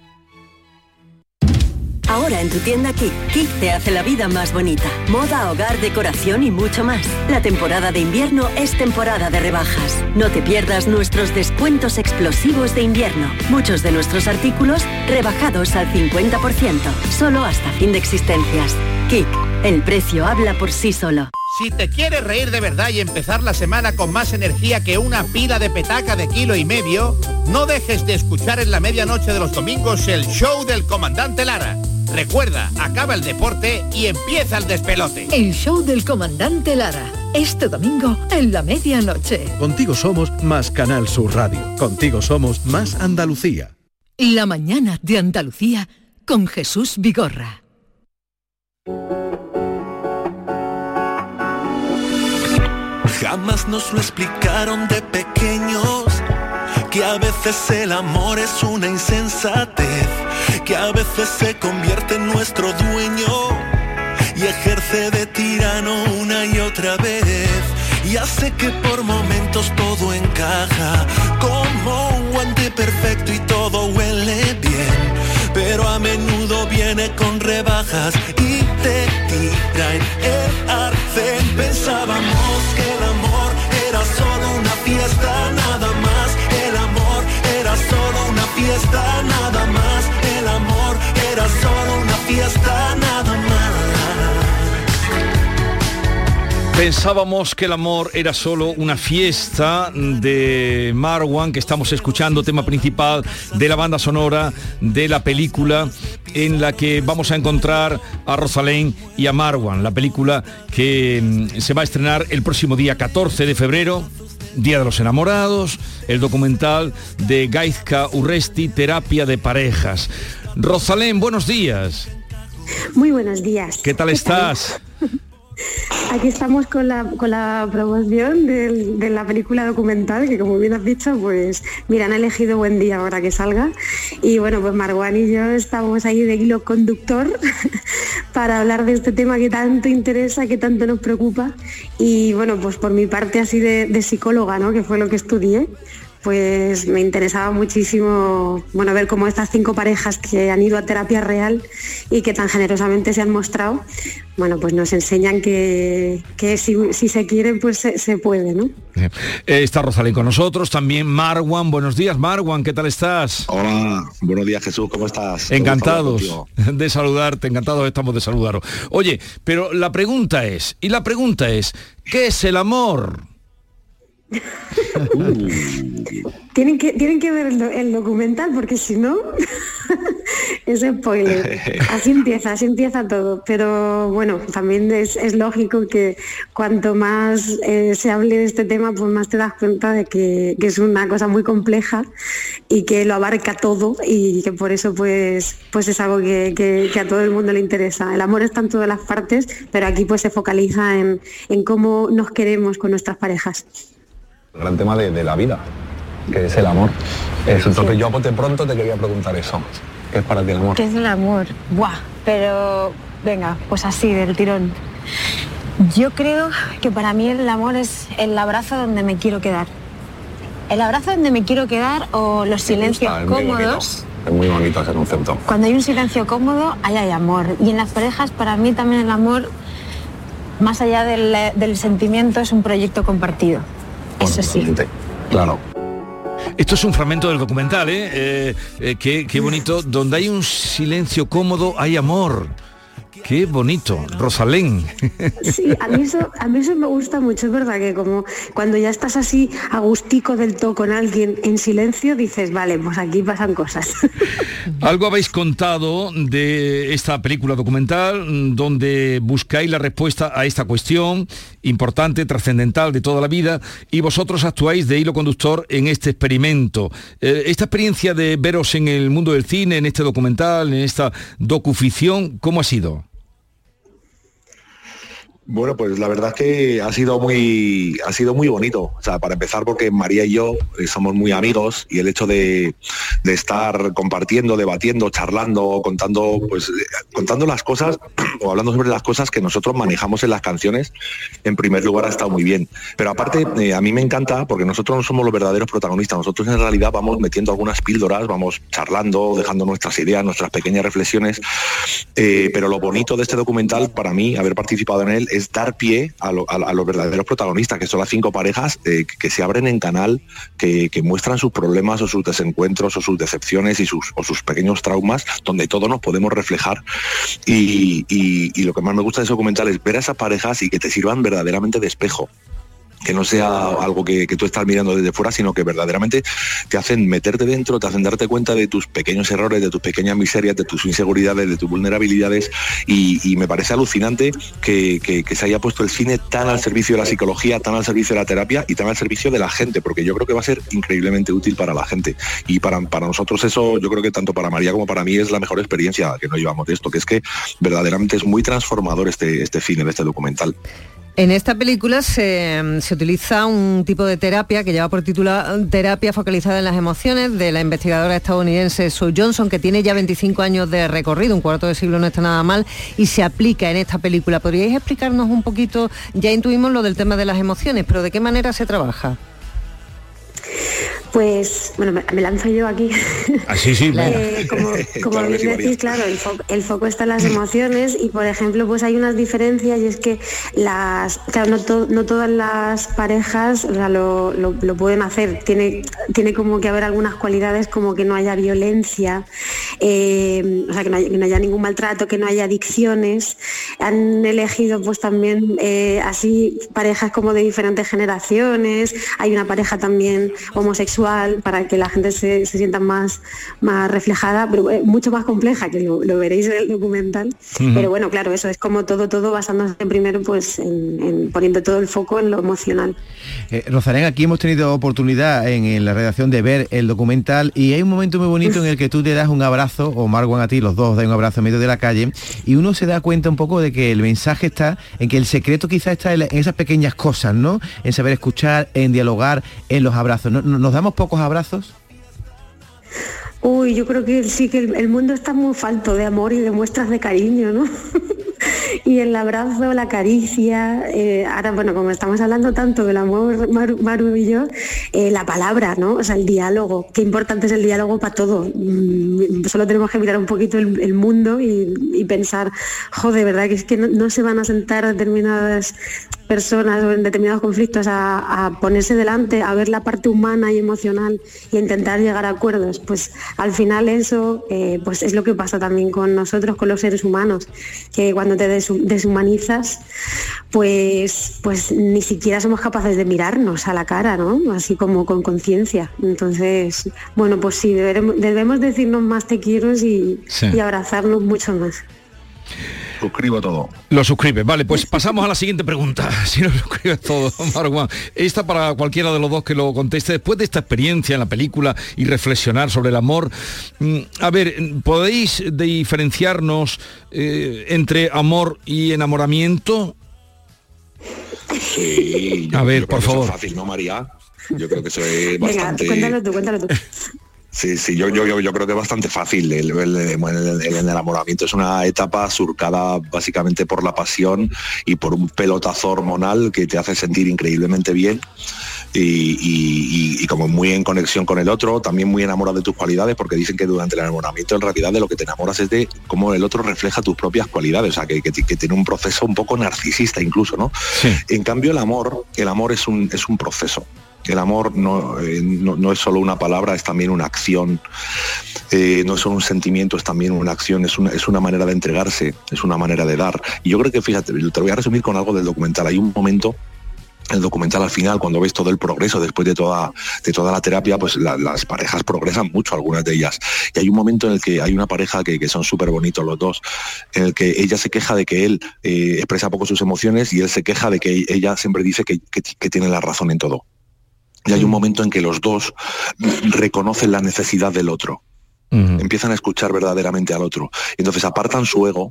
Ahora en tu tienda Kik, Kik te hace la vida más bonita. Moda, hogar, decoración y mucho más. La temporada de invierno es temporada de rebajas. No te pierdas nuestros descuentos explosivos de invierno. Muchos de nuestros artículos rebajados al 50%. Solo hasta fin de existencias. Kik, el precio habla por sí solo. Si te quieres reír de verdad y empezar la semana con más energía que una pila de petaca de kilo y medio, no dejes de escuchar en la medianoche de los domingos el show del comandante Lara. Recuerda, acaba el deporte y empieza el despelote. El show del comandante Lara. Este domingo en la medianoche. Contigo somos más Canal Sur Radio. Contigo somos más Andalucía. La mañana de Andalucía con Jesús Vigorra. Jamás nos lo explicaron de pequeños, que a veces el amor es una insensatez, que a veces se convierte en nuestro dueño y ejerce de tirano una y otra vez. Y hace que por momentos todo encaja como un guante perfecto y todo huele bien. Pero a menudo viene con rebajas y te tira en el arcén. Pensábamos que el amor era solo una fiesta, nada más. El amor era solo una fiesta, nada más. Pensábamos que el amor era solo una fiesta de Marwan, que estamos escuchando, tema principal de la banda sonora de la película en la que vamos a encontrar a Rosalén y a Marwan, la película que mm, se va a estrenar el próximo día 14 de febrero, Día de los Enamorados, el documental de Gaizka Urresti, Terapia de Parejas. Rosalén, buenos días. Muy buenos días. ¿Qué tal estás? Aquí estamos con la, con la promoción de, la película documental, que como bien has dicho, pues mira, han elegido buen día ahora que salga. Y bueno, pues Marwan y yo estamos ahí de hilo conductor para hablar de este tema que tanto interesa, que tanto nos preocupa. Y bueno, pues por mi parte así de, de psicóloga, ¿no? Que fue lo que estudié, pues me interesaba muchísimo bueno ver cómo estas cinco parejas que han ido a terapia real y que tan generosamente se han mostrado bueno pues nos enseñan que, que si, si se quiere pues se, se puede ¿no? Eh, está Rosalén con nosotros, también Marwan. Buenos días, Marwan, ¿qué tal estás? Hola, buenos días Jesús, ¿cómo estás? Encantados de saludarte, encantados estamos de saludaros. Oye, pero la pregunta es, y la pregunta es, ¿qué es el amor? Tienen que, tienen que ver el, do- el documental porque si no, es spoiler. Así empieza, así empieza todo. Pero bueno, también es, es lógico que cuanto más eh, se hable de este tema, pues más te das cuenta de que, que es una cosa muy compleja y que lo abarca todo y que por eso pues, pues es algo que, que- que a todo el mundo le interesa. El amor está en todas las partes, pero aquí pues se focaliza en, en cómo nos queremos con nuestras parejas. El gran tema de, de la vida, que es el amor. Eso, entonces yo a bote pronto te quería preguntar eso. ¿Qué es para ti el amor? ¿Qué es el amor? Buah, pero venga, pues así, del tirón. Yo creo que para mí el amor es el abrazo donde me quiero quedar. El abrazo donde me quiero quedar o los silencios cómodos. Es muy bonito ese concepto. Cuando hay un silencio cómodo, ahí hay amor. Y en las parejas, para mí también el amor, más allá del, del sentimiento, es un proyecto compartido. Eso sí. Claro. Esto es un fragmento del documental, ¿eh? Eh, eh, qué, qué bonito. Donde hay un silencio cómodo, hay amor. Qué bonito. Rosalén. Sí, a mí, eso, a mí eso me gusta mucho, es verdad que como cuando ya estás así agustico del todo con alguien en silencio, dices, vale, pues aquí pasan cosas. Algo habéis contado de esta película documental mm, donde buscáis la respuesta a esta cuestión importante, trascendental de toda la vida y vosotros actuáis de hilo conductor en este experimento. Eh, esta experiencia de veros en el mundo del cine, en este documental, en esta docuficción, ¿cómo ha sido? Bueno, pues la verdad es que ha sido muy, ha sido muy bonito. O sea, para empezar, porque María y yo eh, somos muy amigos y el hecho de, estar compartiendo, debatiendo, charlando, contando, pues, eh, contando las cosas o hablando sobre las cosas que nosotros manejamos en las canciones, en primer lugar ha estado muy bien. Pero aparte, eh, a mí me encanta porque nosotros no somos los verdaderos protagonistas. Nosotros en realidad vamos metiendo algunas píldoras, vamos charlando, dejando nuestras ideas, nuestras pequeñas reflexiones. Pero lo bonito de este documental, para mí, haber participado en él, es dar pie a, lo- a- a los verdaderos protagonistas, que son las cinco parejas eh, que se abren en canal, que, muestran sus problemas o sus desencuentros o sus decepciones y sus, o sus pequeños traumas, donde todos nos podemos reflejar. Y, lo que más me gusta de ese documental es ver a esas parejas y que te sirvan verdaderamente de espejo que no sea algo que, tú estás mirando desde fuera, sino que verdaderamente te hacen meterte dentro, te hacen darte cuenta de tus pequeños errores, de tus pequeñas miserias, de tus inseguridades, de tus vulnerabilidades y, me parece alucinante que, que- que se haya puesto el cine tan al servicio de la psicología, tan al servicio de la terapia y tan al servicio de la gente, porque yo creo que va a ser increíblemente útil para la gente y para, para nosotros eso, yo creo que tanto para María como para mí es la mejor experiencia que nos llevamos de esto, que es que verdaderamente es muy transformador este, este cine, este documental. En esta película se, se utiliza un tipo de terapia que lleva por título Terapia focalizada en las emociones de la investigadora estadounidense Sue Johnson, que tiene ya 25 años de recorrido, un cuarto de siglo no está nada mal, y se aplica en esta película. ¿Podríais explicarnos un poquito, ya intuimos lo del tema de las emociones, pero de qué manera se trabaja? Pues, bueno, me, me lanzo yo aquí. Ah, sí, sí. Eh, como como Claro bien decís, claro, el foco, el foco está en las emociones y, por ejemplo, pues hay unas diferencias y es que las, claro, no, to- no todas las parejas o sea, lo, lo- lo pueden hacer. Tiene, tiene como que haber algunas cualidades como que no haya violencia, eh, o sea, que no, haya, que no haya ningún maltrato, que no haya adicciones. Han elegido pues también eh, así parejas como de diferentes generaciones. Hay una pareja también homosexual para que la gente se, se sienta más, más reflejada, pero eh, mucho más compleja, que lo, lo veréis en el documental. Pero bueno, claro, eso es como todo, todo basándose primero pues en, en poniendo todo el foco en lo emocional. Eh, Rosalén, aquí hemos tenido oportunidad en, en la redacción de ver el documental y hay un momento muy bonito en el que tú te das un abrazo, o Marwan a ti, los dos dan un abrazo en medio de la calle, y uno se da cuenta un poco de que el mensaje está en que el secreto quizá está en, la- en esas pequeñas cosas, ¿no? En saber escuchar, en dialogar, en los abrazos. ¿No- no- ¿Nos damos pocos abrazos? Uy, yo creo que sí que el, el mundo está muy falto de amor y de muestras de cariño, ¿no? y el abrazo, la caricia, eh, ahora bueno, como estamos hablando tanto del amor, Maru, Maru y yo, eh, la palabra, ¿no? O sea, el diálogo, qué importante es el diálogo para todo. Mm, Solo tenemos que mirar un poquito el, mundo y, pensar, joder, ¿verdad? Que es que no, se van a sentar determinadas personas o en determinados conflictos a, ponerse delante, a ver la parte humana y emocional y intentar llegar a acuerdos. Pues al final eso eh, pues es lo que pasa también con nosotros, con los seres humanos, que cuando te deshu- deshumanizas, pues, pues ni siquiera somos capaces de mirarnos a la cara, ¿no? Así como con conciencia. Entonces, bueno, pues sí, debemos decirnos más te quiero y, Sí. y abrazarnos mucho más. Suscribo todo. Lo suscribe. Vale, pues pasamos a la siguiente pregunta. Si lo suscribes todo, Marwan. Esta para cualquiera de los dos que lo conteste. Después de esta experiencia en la película y reflexionar sobre el amor, mm, a ver, ¿podéis diferenciarnos eh, entre amor y enamoramiento? Sí, yo- A ver, yo creo por que eso favor. es fácil, ¿no, María? Yo creo que eso es Venga, bastante... cuéntalo tú, cuéntalo tú. Sí, sí, yo, yo, yo, yo creo que es bastante fácil. El, el- el- el enamoramiento es una etapa surcada básicamente por la pasión y por un pelotazo hormonal que te hace sentir increíblemente bien y, y- y- y como muy en conexión con el otro, también muy enamorado de tus cualidades, porque dicen que durante el enamoramiento en realidad de lo que te enamoras es de cómo el otro refleja tus propias cualidades, o sea, que, que- que tiene un proceso un poco narcisista incluso, ¿no? En cambio el amor, el amor es un, es un proceso. El amor no, eh, no, no es solo una palabra, es también una acción. Eh, no es solo un sentimiento, es también una acción, es una, es una manera de entregarse, es una manera de dar. Y yo creo que, fíjate, te voy a resumir con algo del documental. Hay un momento el documental al final, cuando ves todo el progreso después de toda, de toda la terapia, pues la- las parejas progresan mucho, algunas de ellas. Y hay un momento en el que hay una pareja que, que son súper bonitos los dos, en el que ella se queja de que él eh, expresa poco sus emociones y él se queja de que ella siempre dice que- que tiene la razón en todo. Y hay un momento en que los dos reconocen la necesidad del otro. Empiezan a escuchar verdaderamente al otro. Y entonces apartan su ego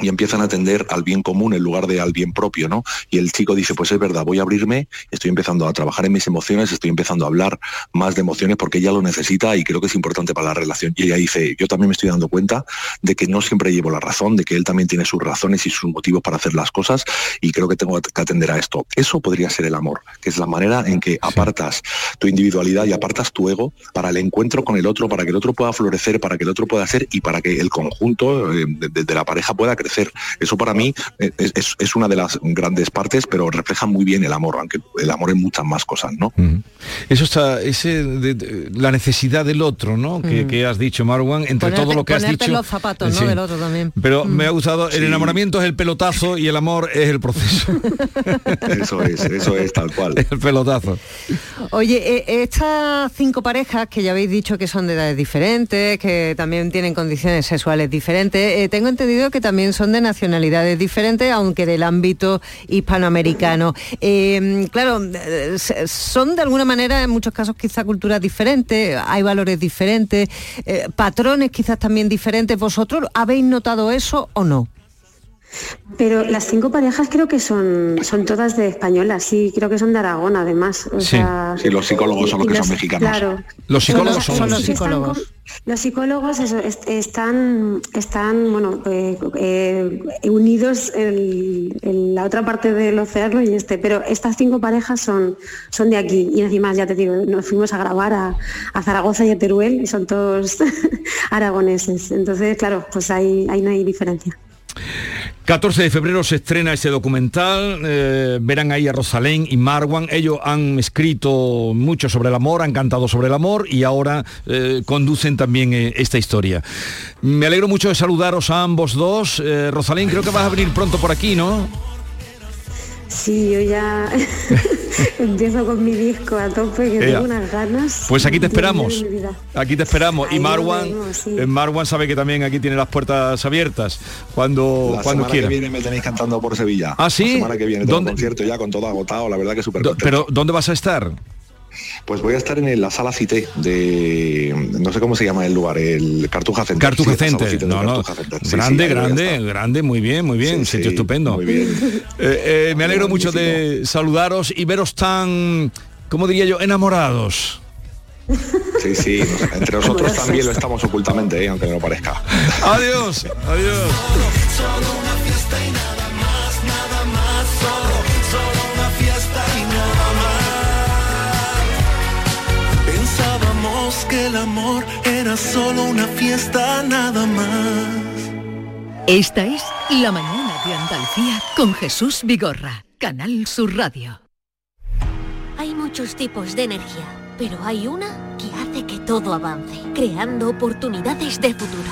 y empiezan a atender al bien común en lugar de al bien propio, ¿no? Y el chico dice, pues es verdad, voy a abrirme, estoy empezando a trabajar en mis emociones, estoy empezando a hablar más de emociones porque ella lo necesita y creo que es importante para la relación. Y ella dice, yo también me estoy dando cuenta de que no siempre llevo la razón, de que él también tiene sus razones y sus motivos para hacer las cosas y creo que tengo que atender a esto. Eso podría ser el amor, que es la manera en que apartas tu individualidad y apartas tu ego para el encuentro con el otro, para que el otro pueda florecer, para que el otro pueda ser y para que el conjunto eh, de, de- de la pareja pueda crecer. Eso para mí eh, es, es- es una de las grandes partes, pero refleja muy bien el amor, aunque el amor en muchas más cosas, ¿no? Eso está, ese de- de- la necesidad del otro, ¿no? Que, Mm. que has dicho, Marwan, entre Ponerte- todo lo que has dicho. los zapatos, ¿no? Sí. Del otro también. Pero Mm. me ha gustado, el enamoramiento es el pelotazo y el amor es el proceso. Eso es, eso es tal cual. el pelotazo. Oye, eh, estas cinco parejas que ya habéis dicho que son de edades diferentes, que también tienen condiciones sexuales diferentes, eh, tengo entendido que también son de nacionalidades diferentes, aunque del ámbito hispanoamericano. Eh, claro, eh, son de alguna manera en muchos casos quizá culturas diferentes, hay valores diferentes, eh, patrones quizás también diferentes. ¿Vosotros habéis notado eso o no? Pero las cinco parejas creo que son, son todas de españolas, sí, creo que son de Aragón además. o Sí. sea, Sí, los psicólogos son los que son mexicanos. Claro. Los psicólogos son, Son los los que están psicólogos. Los psicólogos eso, est- están, están bueno, eh, eh, unidos en, en la otra parte del océano y este, pero estas cinco parejas son, son de aquí y encima ya te digo, nos fuimos a grabar a, a Zaragoza y a Teruel y son todos aragoneses. Entonces, claro, pues ahí, ahí no hay diferencia. 14 de febrero se estrena este documental, eh, verán ahí a Rosalén y Marwan, ellos han escrito mucho sobre el amor, han cantado sobre el amor y ahora eh, conducen también eh, esta historia. Me alegro mucho de saludaros a ambos dos. Rosalén, creo que vas a venir pronto por aquí, ¿no? Sí, yo ya empiezo con mi disco a tope, que Ea. tengo unas ganas. Pues aquí te esperamos. Aquí te esperamos. Y Ahí Marwan, vemos, sí. eh, Marwan sabe que también aquí tiene las puertas abiertas cuando, La cuando semana quiera. que viene me tenéis cantando por Sevilla. ¿Ah, sí? La semana que viene tengo ¿Dónde? un concierto ya con todo agotado, la verdad que súper. Pero ¿dónde vas a estar? Pues voy a estar en la sala Cité de no sé cómo se llama el lugar, el Cartuja Center. Cartuja Sí, Center. No, no. Cartuja Center. Sí, sí, grande, grande, grande, muy bien, muy bien. Sí, sitio sí, estupendo. muy bien. Eh, eh, me alegro mucho de saludaros y veros tan, ¿cómo diría yo? Enamorados. Sí, sí, entre nosotros también lo estamos ocultamente, eh, aunque no lo parezca. Adiós, adiós. Que el amor era solo una fiesta, nada más. Esta es La mañana de Andalucía con Jesús Vigorra, Canal Sur Radio. Hay muchos tipos de energía, pero hay una que hace que todo avance, creando oportunidades de futuro,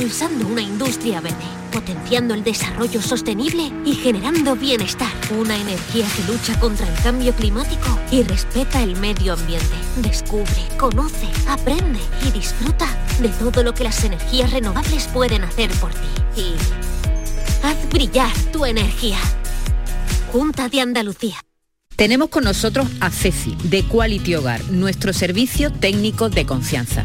impulsando una industria verde, potenciando el desarrollo sostenible y generando bienestar. Una energía que lucha contra el cambio climático y respeta el medio ambiente. Descubre, conoce, aprende y disfruta de todo lo que las energías renovables pueden hacer por ti. Y haz brillar tu energía. Junta de Andalucía. Tenemos con nosotros a Ceci, de Quality Hogar, nuestro servicio técnico de confianza.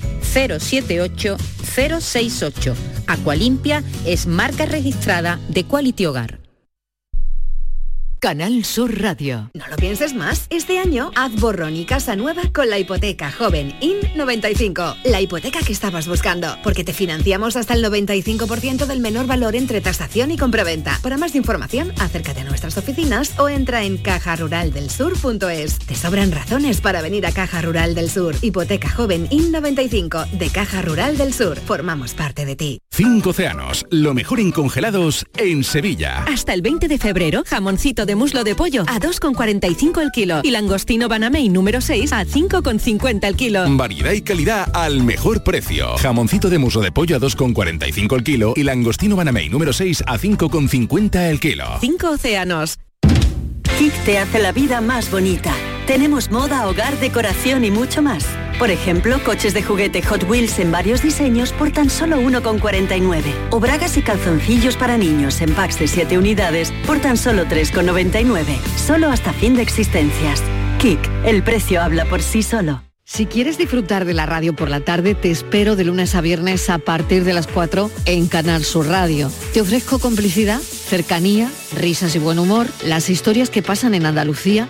078 068. Aqualimpia es marca registrada de Quality Hogar. Canal Sur Radio. No lo pienses más. Este año haz borrón y casa nueva con la hipoteca joven IN95. La hipoteca que estabas buscando. Porque te financiamos hasta el 95% del menor valor entre tasación y compraventa. Para más información, acércate a nuestras oficinas o entra en cajaruraldelsur.es. Te sobran razones para venir a Caja Rural del Sur. Hipoteca joven IN95 de Caja Rural del Sur. Formamos parte de ti. Cinco océanos. Lo mejor en congelados en Sevilla. Hasta el 20 de febrero, jamoncito de muslo de pollo a 2,45 el kilo y langostino banamey número 6 a 5,50 el kilo. Variedad y calidad al mejor precio. Jamoncito de muslo de pollo a 2,45 el kilo y langostino banamey número 6 a 5,50 el kilo. Cinco océanos. Kik te hace la vida más bonita. Tenemos moda, hogar, decoración y mucho más. Por ejemplo, coches de juguete Hot Wheels en varios diseños por tan solo 1,49. O bragas y calzoncillos para niños en packs de 7 unidades por tan solo 3,99. Solo hasta fin de existencias. Kik, el precio habla por sí solo. Si quieres disfrutar de la radio por la tarde, te espero de lunes a viernes a partir de las 4 en Canal Sur Radio. Te ofrezco complicidad, cercanía, risas y buen humor, las historias que pasan en Andalucía,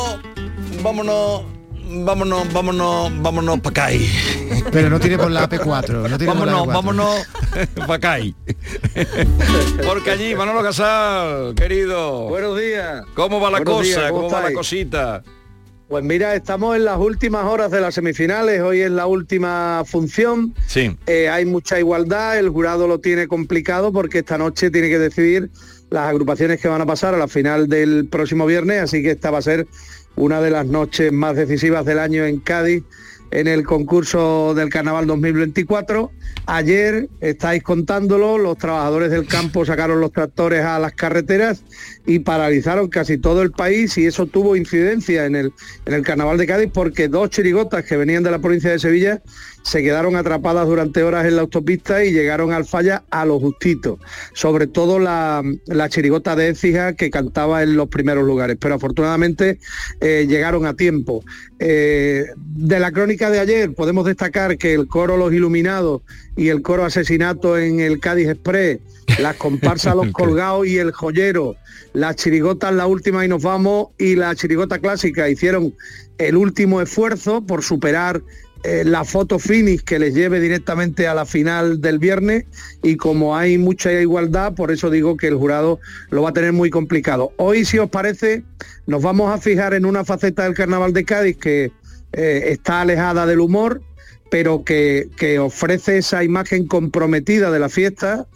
vámonos, vámonos, vámonos, vámonos para acá. Pero no tiene por la AP4. No tiene por la vámonos, AP4. vámonos para acá. Porque allí, Manolo Casal, querido. Buenos días. ¿Cómo va la Buenos cosa? días, ¿Cómo, ¿cómo va la cosita? Pues mira, estamos en las últimas horas de las semifinales, hoy es la última función. Sí. Eh, hay mucha igualdad, el jurado lo tiene complicado porque esta noche tiene que decidir las agrupaciones que van a pasar a la final del próximo viernes, así que esta va a ser una de las noches más decisivas del año en Cádiz en el concurso del Carnaval 2024. Ayer, estáis contándolo, los trabajadores del campo sacaron los tractores a las carreteras y paralizaron casi todo el país y eso tuvo incidencia en el, en el Carnaval de Cádiz porque dos chirigotas que venían de la provincia de Sevilla se quedaron atrapadas durante horas en la autopista y llegaron al falla a lo justito. Sobre todo la, la chirigota de Écija que cantaba en los primeros lugares, pero afortunadamente eh, llegaron a tiempo. Eh, de la crónica de ayer podemos destacar que el coro Los Iluminados y el coro Asesinato en el Cádiz Express, las comparsas Los Colgados y el Joyero, las chirigotas La Última y Nos Vamos. Y la chirigota clásica. Hicieron el último esfuerzo por superar eh, la foto finish que les lleve directamente a la final del viernes. Y como hay mucha igualdad, por eso digo que el jurado lo va a tener muy complicado. Hoy, si os parece, nos vamos a fijar en una faceta del Carnaval de Cádiz que eh, está alejada del humor, pero que, que ofrece esa imagen comprometida de la fiesta,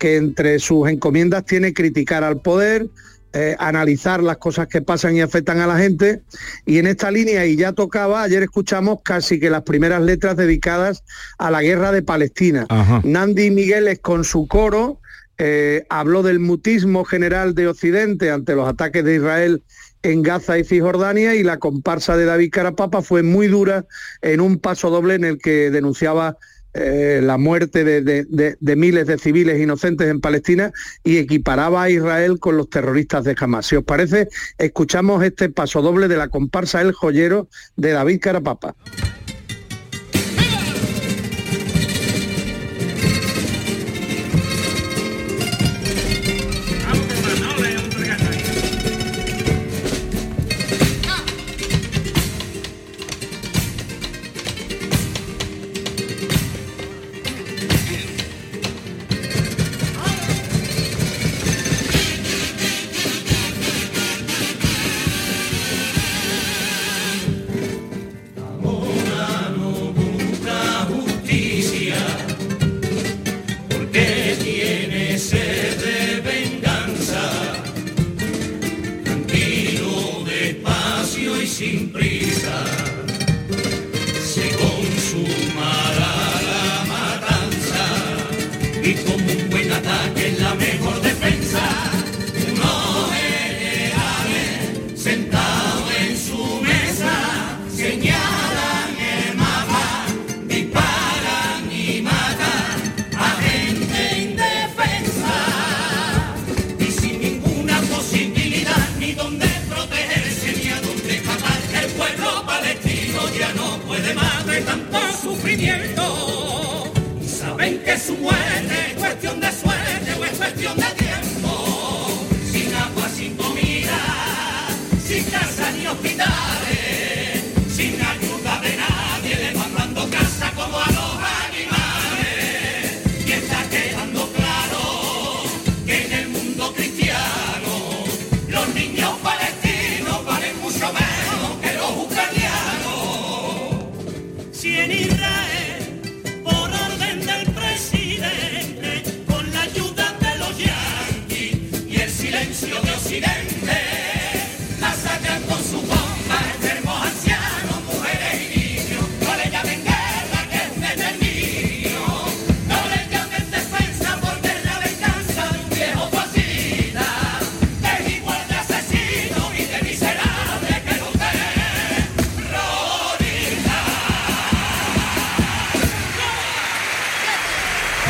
que entre sus encomiendas tiene criticar al poder, eh, analizar las cosas que pasan y afectan a la gente. Y en esta línea, y ya tocaba, ayer escuchamos casi que las primeras letras dedicadas a la guerra de Palestina. Nandi Migueles con su coro eh, habló del mutismo general de Occidente ante los ataques de Israel en Gaza y Cisjordania y la comparsa de David Carapapa fue muy dura en un paso doble en el que denunciaba eh, la muerte de, miles de civiles inocentes en Palestina y equiparaba a Israel con los terroristas de Hamas. Si os parece, escuchamos este paso doble de la comparsa El Joyero de David Carapapa. cuestión de suerte o es cuestión de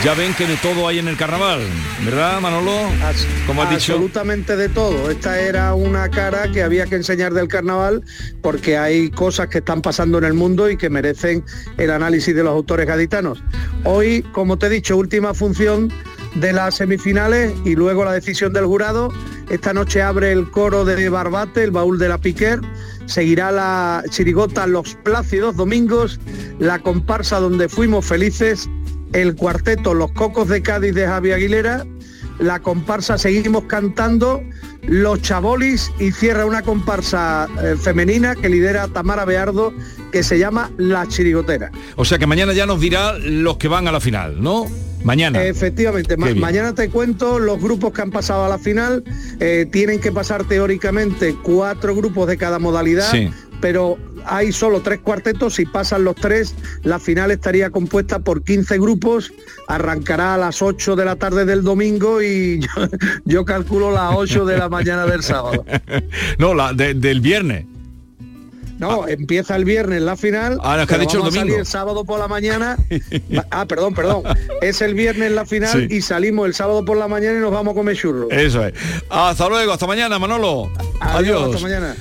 Ya ven que de todo hay en el carnaval, ¿verdad, Manolo? Como has dicho. Absolutamente de todo. Esta era una cara que había que enseñar del carnaval porque hay cosas que están pasando en el mundo y que merecen el análisis de los autores gaditanos. Hoy, como te he dicho, última función de las semifinales y luego la decisión del jurado. Esta noche abre el coro de Barbate, el baúl de la Piquer. Seguirá la chirigota Los Plácidos Domingos, la comparsa donde fuimos felices el cuarteto Los Cocos de Cádiz de Javi Aguilera, la comparsa Seguimos Cantando, Los Chabolis y cierra una comparsa eh, femenina que lidera Tamara Beardo que se llama La Chirigotera. O sea que mañana ya nos dirá los que van a la final, ¿no? Mañana. Efectivamente, mañana te cuento los grupos que han pasado a la final. Eh, tienen que pasar teóricamente cuatro grupos de cada modalidad. Pero hay solo tres cuartetos, si pasan los tres, la final estaría compuesta por 15 grupos, arrancará a las 8 de la tarde del domingo y yo, calculo las 8 de la mañana del sábado. no, la del viernes. No, empieza el viernes la final. Ah, que ha dicho el domingo. salir el sábado por la mañana. ah, perdón, perdón. Es el viernes la final y salimos el sábado por la mañana y nos vamos a comer churros. Eso es. Hasta luego, hasta mañana, Manolo. Adiós. Hasta mañana.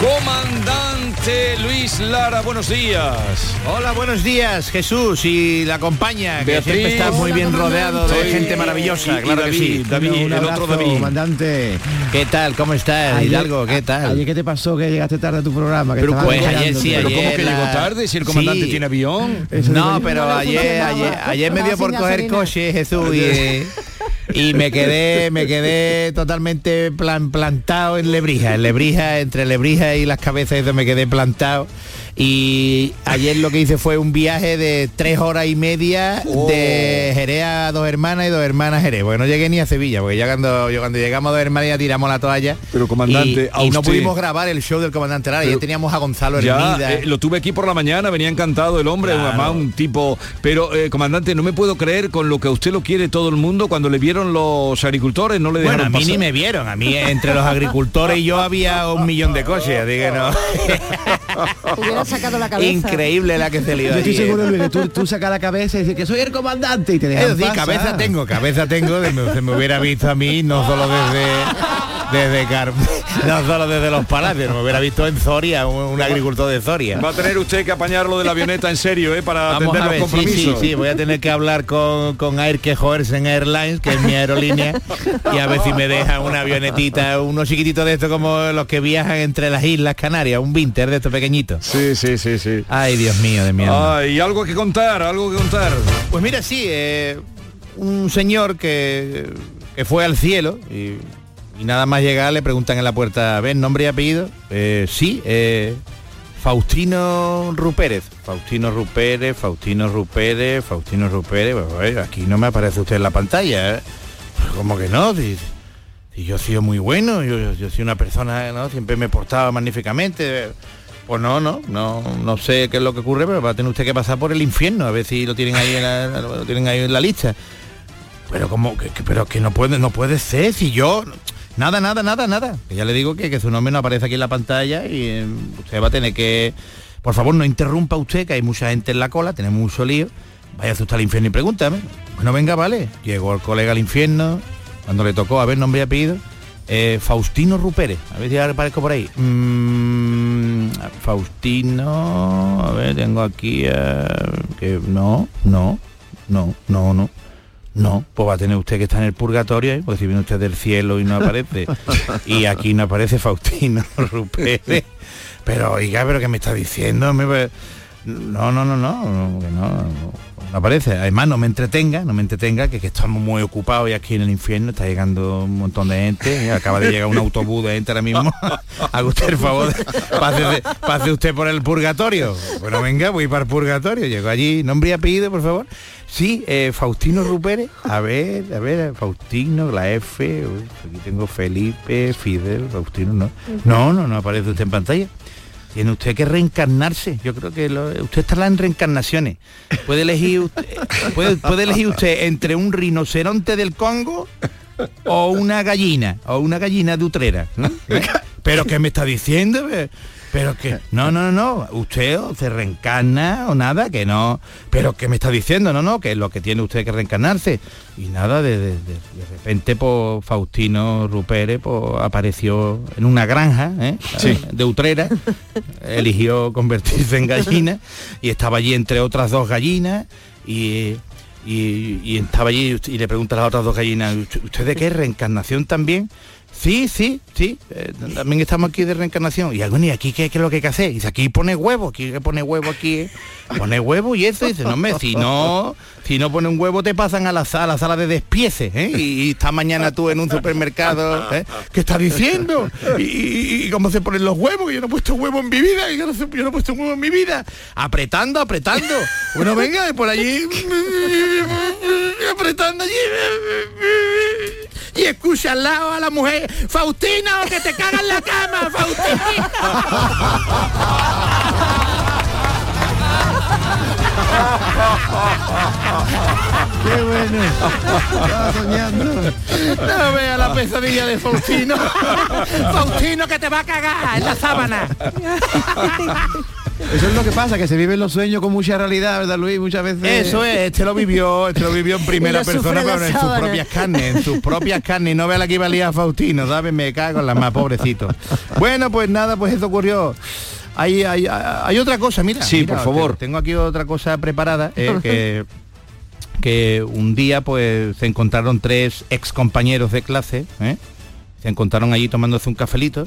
Comandante Luis Lara, buenos días. Hola, buenos días, Jesús y la compañía, que Beatriz. siempre está muy Hola, bien rodeado de gente maravillosa, Y- y claro David, que sí. David, Un el otro David. comandante. ¿Qué tal? ¿Cómo estás, Ayer- Hidalgo? ¿Qué tal? Ayer, ¿qué te pasó que llegaste tarde a tu programa? Que Pero pues ayer Pero ¿cómo ayer que la- llegó tarde si el comandante Sí. tiene avión? Eso No, pero ayer, ayer, ayer me dio por coger gasolina. coche, Jesús, y, y me quedé, me quedé totalmente plan, plantado en Lebrija, en Lebrija, entre Lebrija y las cabezas, eso me quedé plantado. Y ayer lo que hice fue un viaje de tres horas y media Oh. de Jerez a dos hermanas y dos hermanas Jerez. Porque no llegué ni a Sevilla, porque ya cuando, yo cuando llegamos a dos hermanas ya tiramos la toalla. Pero, comandante, y, a y no usted- pudimos grabar el show del comandante Lara. Ya teníamos a Gonzalo Ya, Hermida. eh, lo tuve aquí por la mañana, venía encantado el hombre, Claro. además un tipo... Pero, eh, comandante, no me puedo creer con lo que a usted lo quiere todo el mundo, cuando le vieron los agricultores, no le Bueno, dejaron a mí pasar. ni me vieron, a mí entre los agricultores y yo había un millón de coches, así que no. Hubiera sacado la cabeza. Increíble la que se lió Yo estoy ¿eh? seguro Luis, que tú, tú sacas la cabeza y dices que soy el comandante y te pasar. cabeza tengo, cabeza tengo, se me hubiera visto a mí no solo desde desde Car- no solo desde los palacios, me hubiera visto en Zoria, un, un agricultor de Zoria. Va a tener usted que apañarlo de la avioneta en serio, ¿eh? Para Vamos atender a ver, los sí, sí, compromisos. sí, voy a tener que hablar con, con Air Quejoersen Airlines, que es mi aerolínea, y a ver si me dejan una avionetita, uno chiquitito de estos como los que viajan entre las Islas Canarias, un Winter de estos pequeñitos. Sí, sí, sí, sí. Ay, Dios mío, de mi alma. Ay, algo que contar, algo que contar. Pues mira, sí, eh, un señor que, que fue al cielo y, y nada más llegar le preguntan en la puerta, ¿ven nombre y apellido? Eh, sí, eh, Faustino Rupérez. Faustino Rupérez, Faustino Rupérez, Faustino Rupérez. Aquí no me aparece usted en la pantalla. ¿eh? ¿Cómo que no? Si, yo he sido muy bueno, yo, yo, yo soy una persona, ¿no? Siempre me he portado magníficamente. Pues no, no, no, no sé qué es lo que ocurre, pero va a tener usted que pasar por el infierno, a ver si lo tienen ahí en la, lo tienen ahí en la lista. Pero como que- pero que no puede, no puede ser, si yo. Nada, nada, nada, nada. Que ya le digo que, que su nombre no aparece aquí en la pantalla y eh, usted va a tener que. Por favor, no interrumpa usted, que hay mucha gente en la cola, tenemos mucho lío. Vaya usted al infierno y pregúntame. Bueno, venga, vale. Llegó el colega al infierno, cuando le tocó, a ver, nombre y apellido. Eh, Faustino Rupérez, a ver si aparezco por ahí. Mm, Faustino, a ver, tengo aquí eh, que no, no, no, no, no. No, pues va a tener usted que estar en el purgatorio, ¿eh? porque si viene usted del cielo y no aparece, y aquí no aparece Faustino Rupérez. Pero oiga, pero ¿qué me está diciendo? No, no, no, no, no, no, aparece. Además, no me entretenga, no me entretenga, que, que estamos muy ocupados y aquí en el infierno está llegando un montón de gente. ¿eh? Acaba de llegar un autobús de gente ahora mismo. Haga usted el favor, pase, pase usted por el purgatorio. Bueno, venga, voy para el purgatorio. Llego allí, nombre y apellido, por favor. Sí, eh, Faustino Rupérez. A ver, a ver, Faustino, la F. uy, aquí tengo Felipe, Fidel, Faustino, no. No, no, no aparece usted en pantalla. Tiene usted que reencarnarse. Yo creo que lo- usted está en reencarnaciones. Puede elegir usted, puede, puede elegir usted entre un rinoceronte del Congo o una gallina, o una gallina de Utrera. ¿no? ¿Eh? Pero ¿qué me está diciendo? Pero que no, no, no, no, usted o se reencarna o nada, que no. Pero ¿qué me está diciendo? No, no, que es lo que tiene usted que reencarnarse. Y nada, de, de- de- de repente pues, Faustino Rupere pues, apareció en una granja ¿eh? de Utrera, eligió convertirse en gallina y estaba allí entre otras dos gallinas y, y, y estaba allí y le pregunta a las otras dos gallinas, "¿Usted- ¿usted de qué? ¿Reencarnación también? Sí, sí, sí, eh, también estamos aquí de reencarnación. Y algo ¿y aquí qué, qué es lo que hay que hacer? Y dice, aquí pone huevo, aquí que pone huevo aquí, eh. pone huevo y eso, y dice, no me, si no, si no pone un huevo te pasan a la sala, la sala de despiece, ¿eh? y, y está mañana tú en un supermercado, ¿eh? ¿qué estás diciendo? Y, cómo se ponen los huevos, yo no he puesto huevo en mi vida, yo no, he puesto huevo en mi vida. Apretando, apretando. Bueno, venga, por allí, apretando allí. Y escucha al lado a la mujer, Faustino, que te caga en la cama, Qué bueno. Estaba soñando. No vea la pesadilla de Faustino. Faustino que te va a cagar en la sábana. Eso es lo que pasa, que se viven los sueños con mucha realidad, ¿verdad, Luis? Muchas veces. Eso es, este lo vivió, este lo vivió en primera persona, pero en sus propias carnes, en sus propias carnes. Y no vea la que iba a liar Faustino, ¿sabes? Me cago en la más, pobrecito. Bueno, pues nada, pues eso ocurrió. Hay, hay, hay otra cosa, mira. Sí, mira, por favor. Tengo aquí otra cosa preparada, eh, que, que un día pues se encontraron tres ex compañeros de clase, ¿eh? se encontraron allí tomándose un cafelito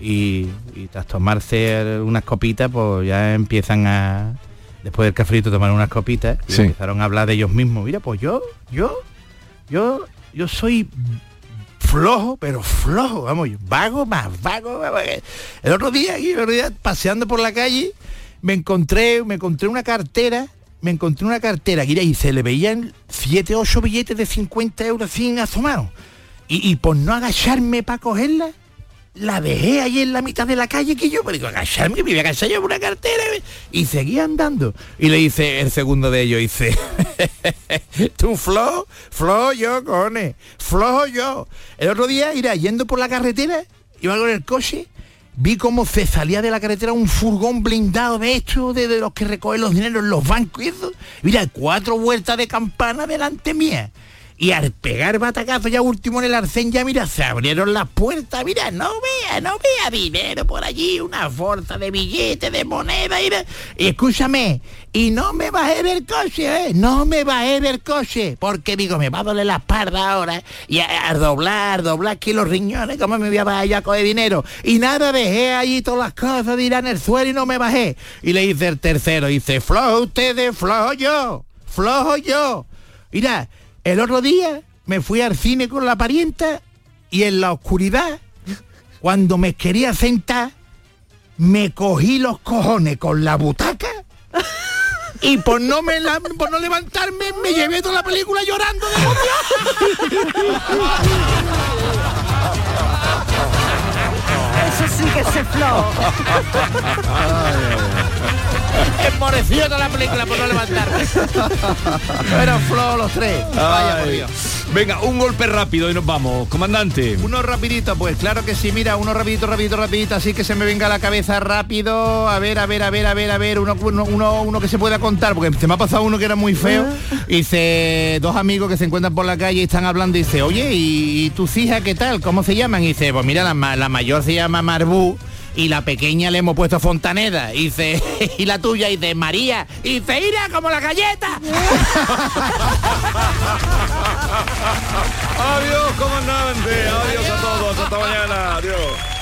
y, y tras tomarse unas copitas, pues ya empiezan a, después del cafelito, tomar unas copitas y Sí. empezaron a hablar de ellos mismos. Mira, pues yo, yo, yo, yo soy flojo, pero flojo, vamos, vago más vago. El otro día, el otro día, paseando por la calle, me encontré, me encontré una cartera, me encontré una cartera, mira, y se le veían siete, ocho billetes de 50 euros sin asomados. Y, y por no agacharme para cogerla, la dejé ahí en la mitad de la calle que yo, pero digo, agacharme, me voy a agachar yo por una cartera y seguí andando. Y le dice el segundo de ellos, dice, tú flojo, flojo yo, cone, flojo yo. El otro día, irá yendo por la carretera, iba con el coche, vi cómo se salía de la carretera un furgón blindado de esto, de, de los que recogen los dineros en los bancos y eso. Mira, cuatro vueltas de campana delante mía. Y al pegar batacazo ya último en el arcén, ya mira, se abrieron las puertas, mira, no vea, no vea dinero por allí, una fuerza de billetes, de moneda, y, y escúchame, y no me bajé del coche, ¿eh? no me bajé del coche, porque digo, me va a doler la espalda ahora, y a, a doblar, doblar aquí los riñones, ¿cómo me voy a bajar yo a coger dinero? Y nada, dejé allí todas las cosas, dirán el suelo y no me bajé. Y le dice el tercero, dice, flojo ustedes, flojo yo, flojo yo. Mira, el otro día me fui al cine con la parienta y en la oscuridad, cuando me quería sentar, me cogí los cojones con la butaca y por no, me la- por no levantarme me llevé toda la película llorando de Eso sí que se flow. Enmoreció toda la película por no levantarme. Pero flow los tres. Vaya por. Dios. Venga, un golpe rápido y nos vamos. Comandante. Uno rapidito, pues claro que sí, mira, uno rapidito, rapidito, rapidito, así que se me venga a la cabeza rápido, a ver, a ver, a ver, a ver, a ver, uno, uno, uno, uno que se pueda contar, porque se me ha pasado uno que era muy feo, y dice, dos amigos que se encuentran por la calle y están hablando, y dice, oye, ¿y, y tus hijas qué tal? ¿Cómo se llaman? Y dice, pues mira, la, la mayor se llama Marbú, y la pequeña le hemos puesto Fontaneda, y dice, y la tuya, y dice, María, y dice, ira como la galleta. Adiós, comandante. Adiós a todos. Hasta mañana. Adiós.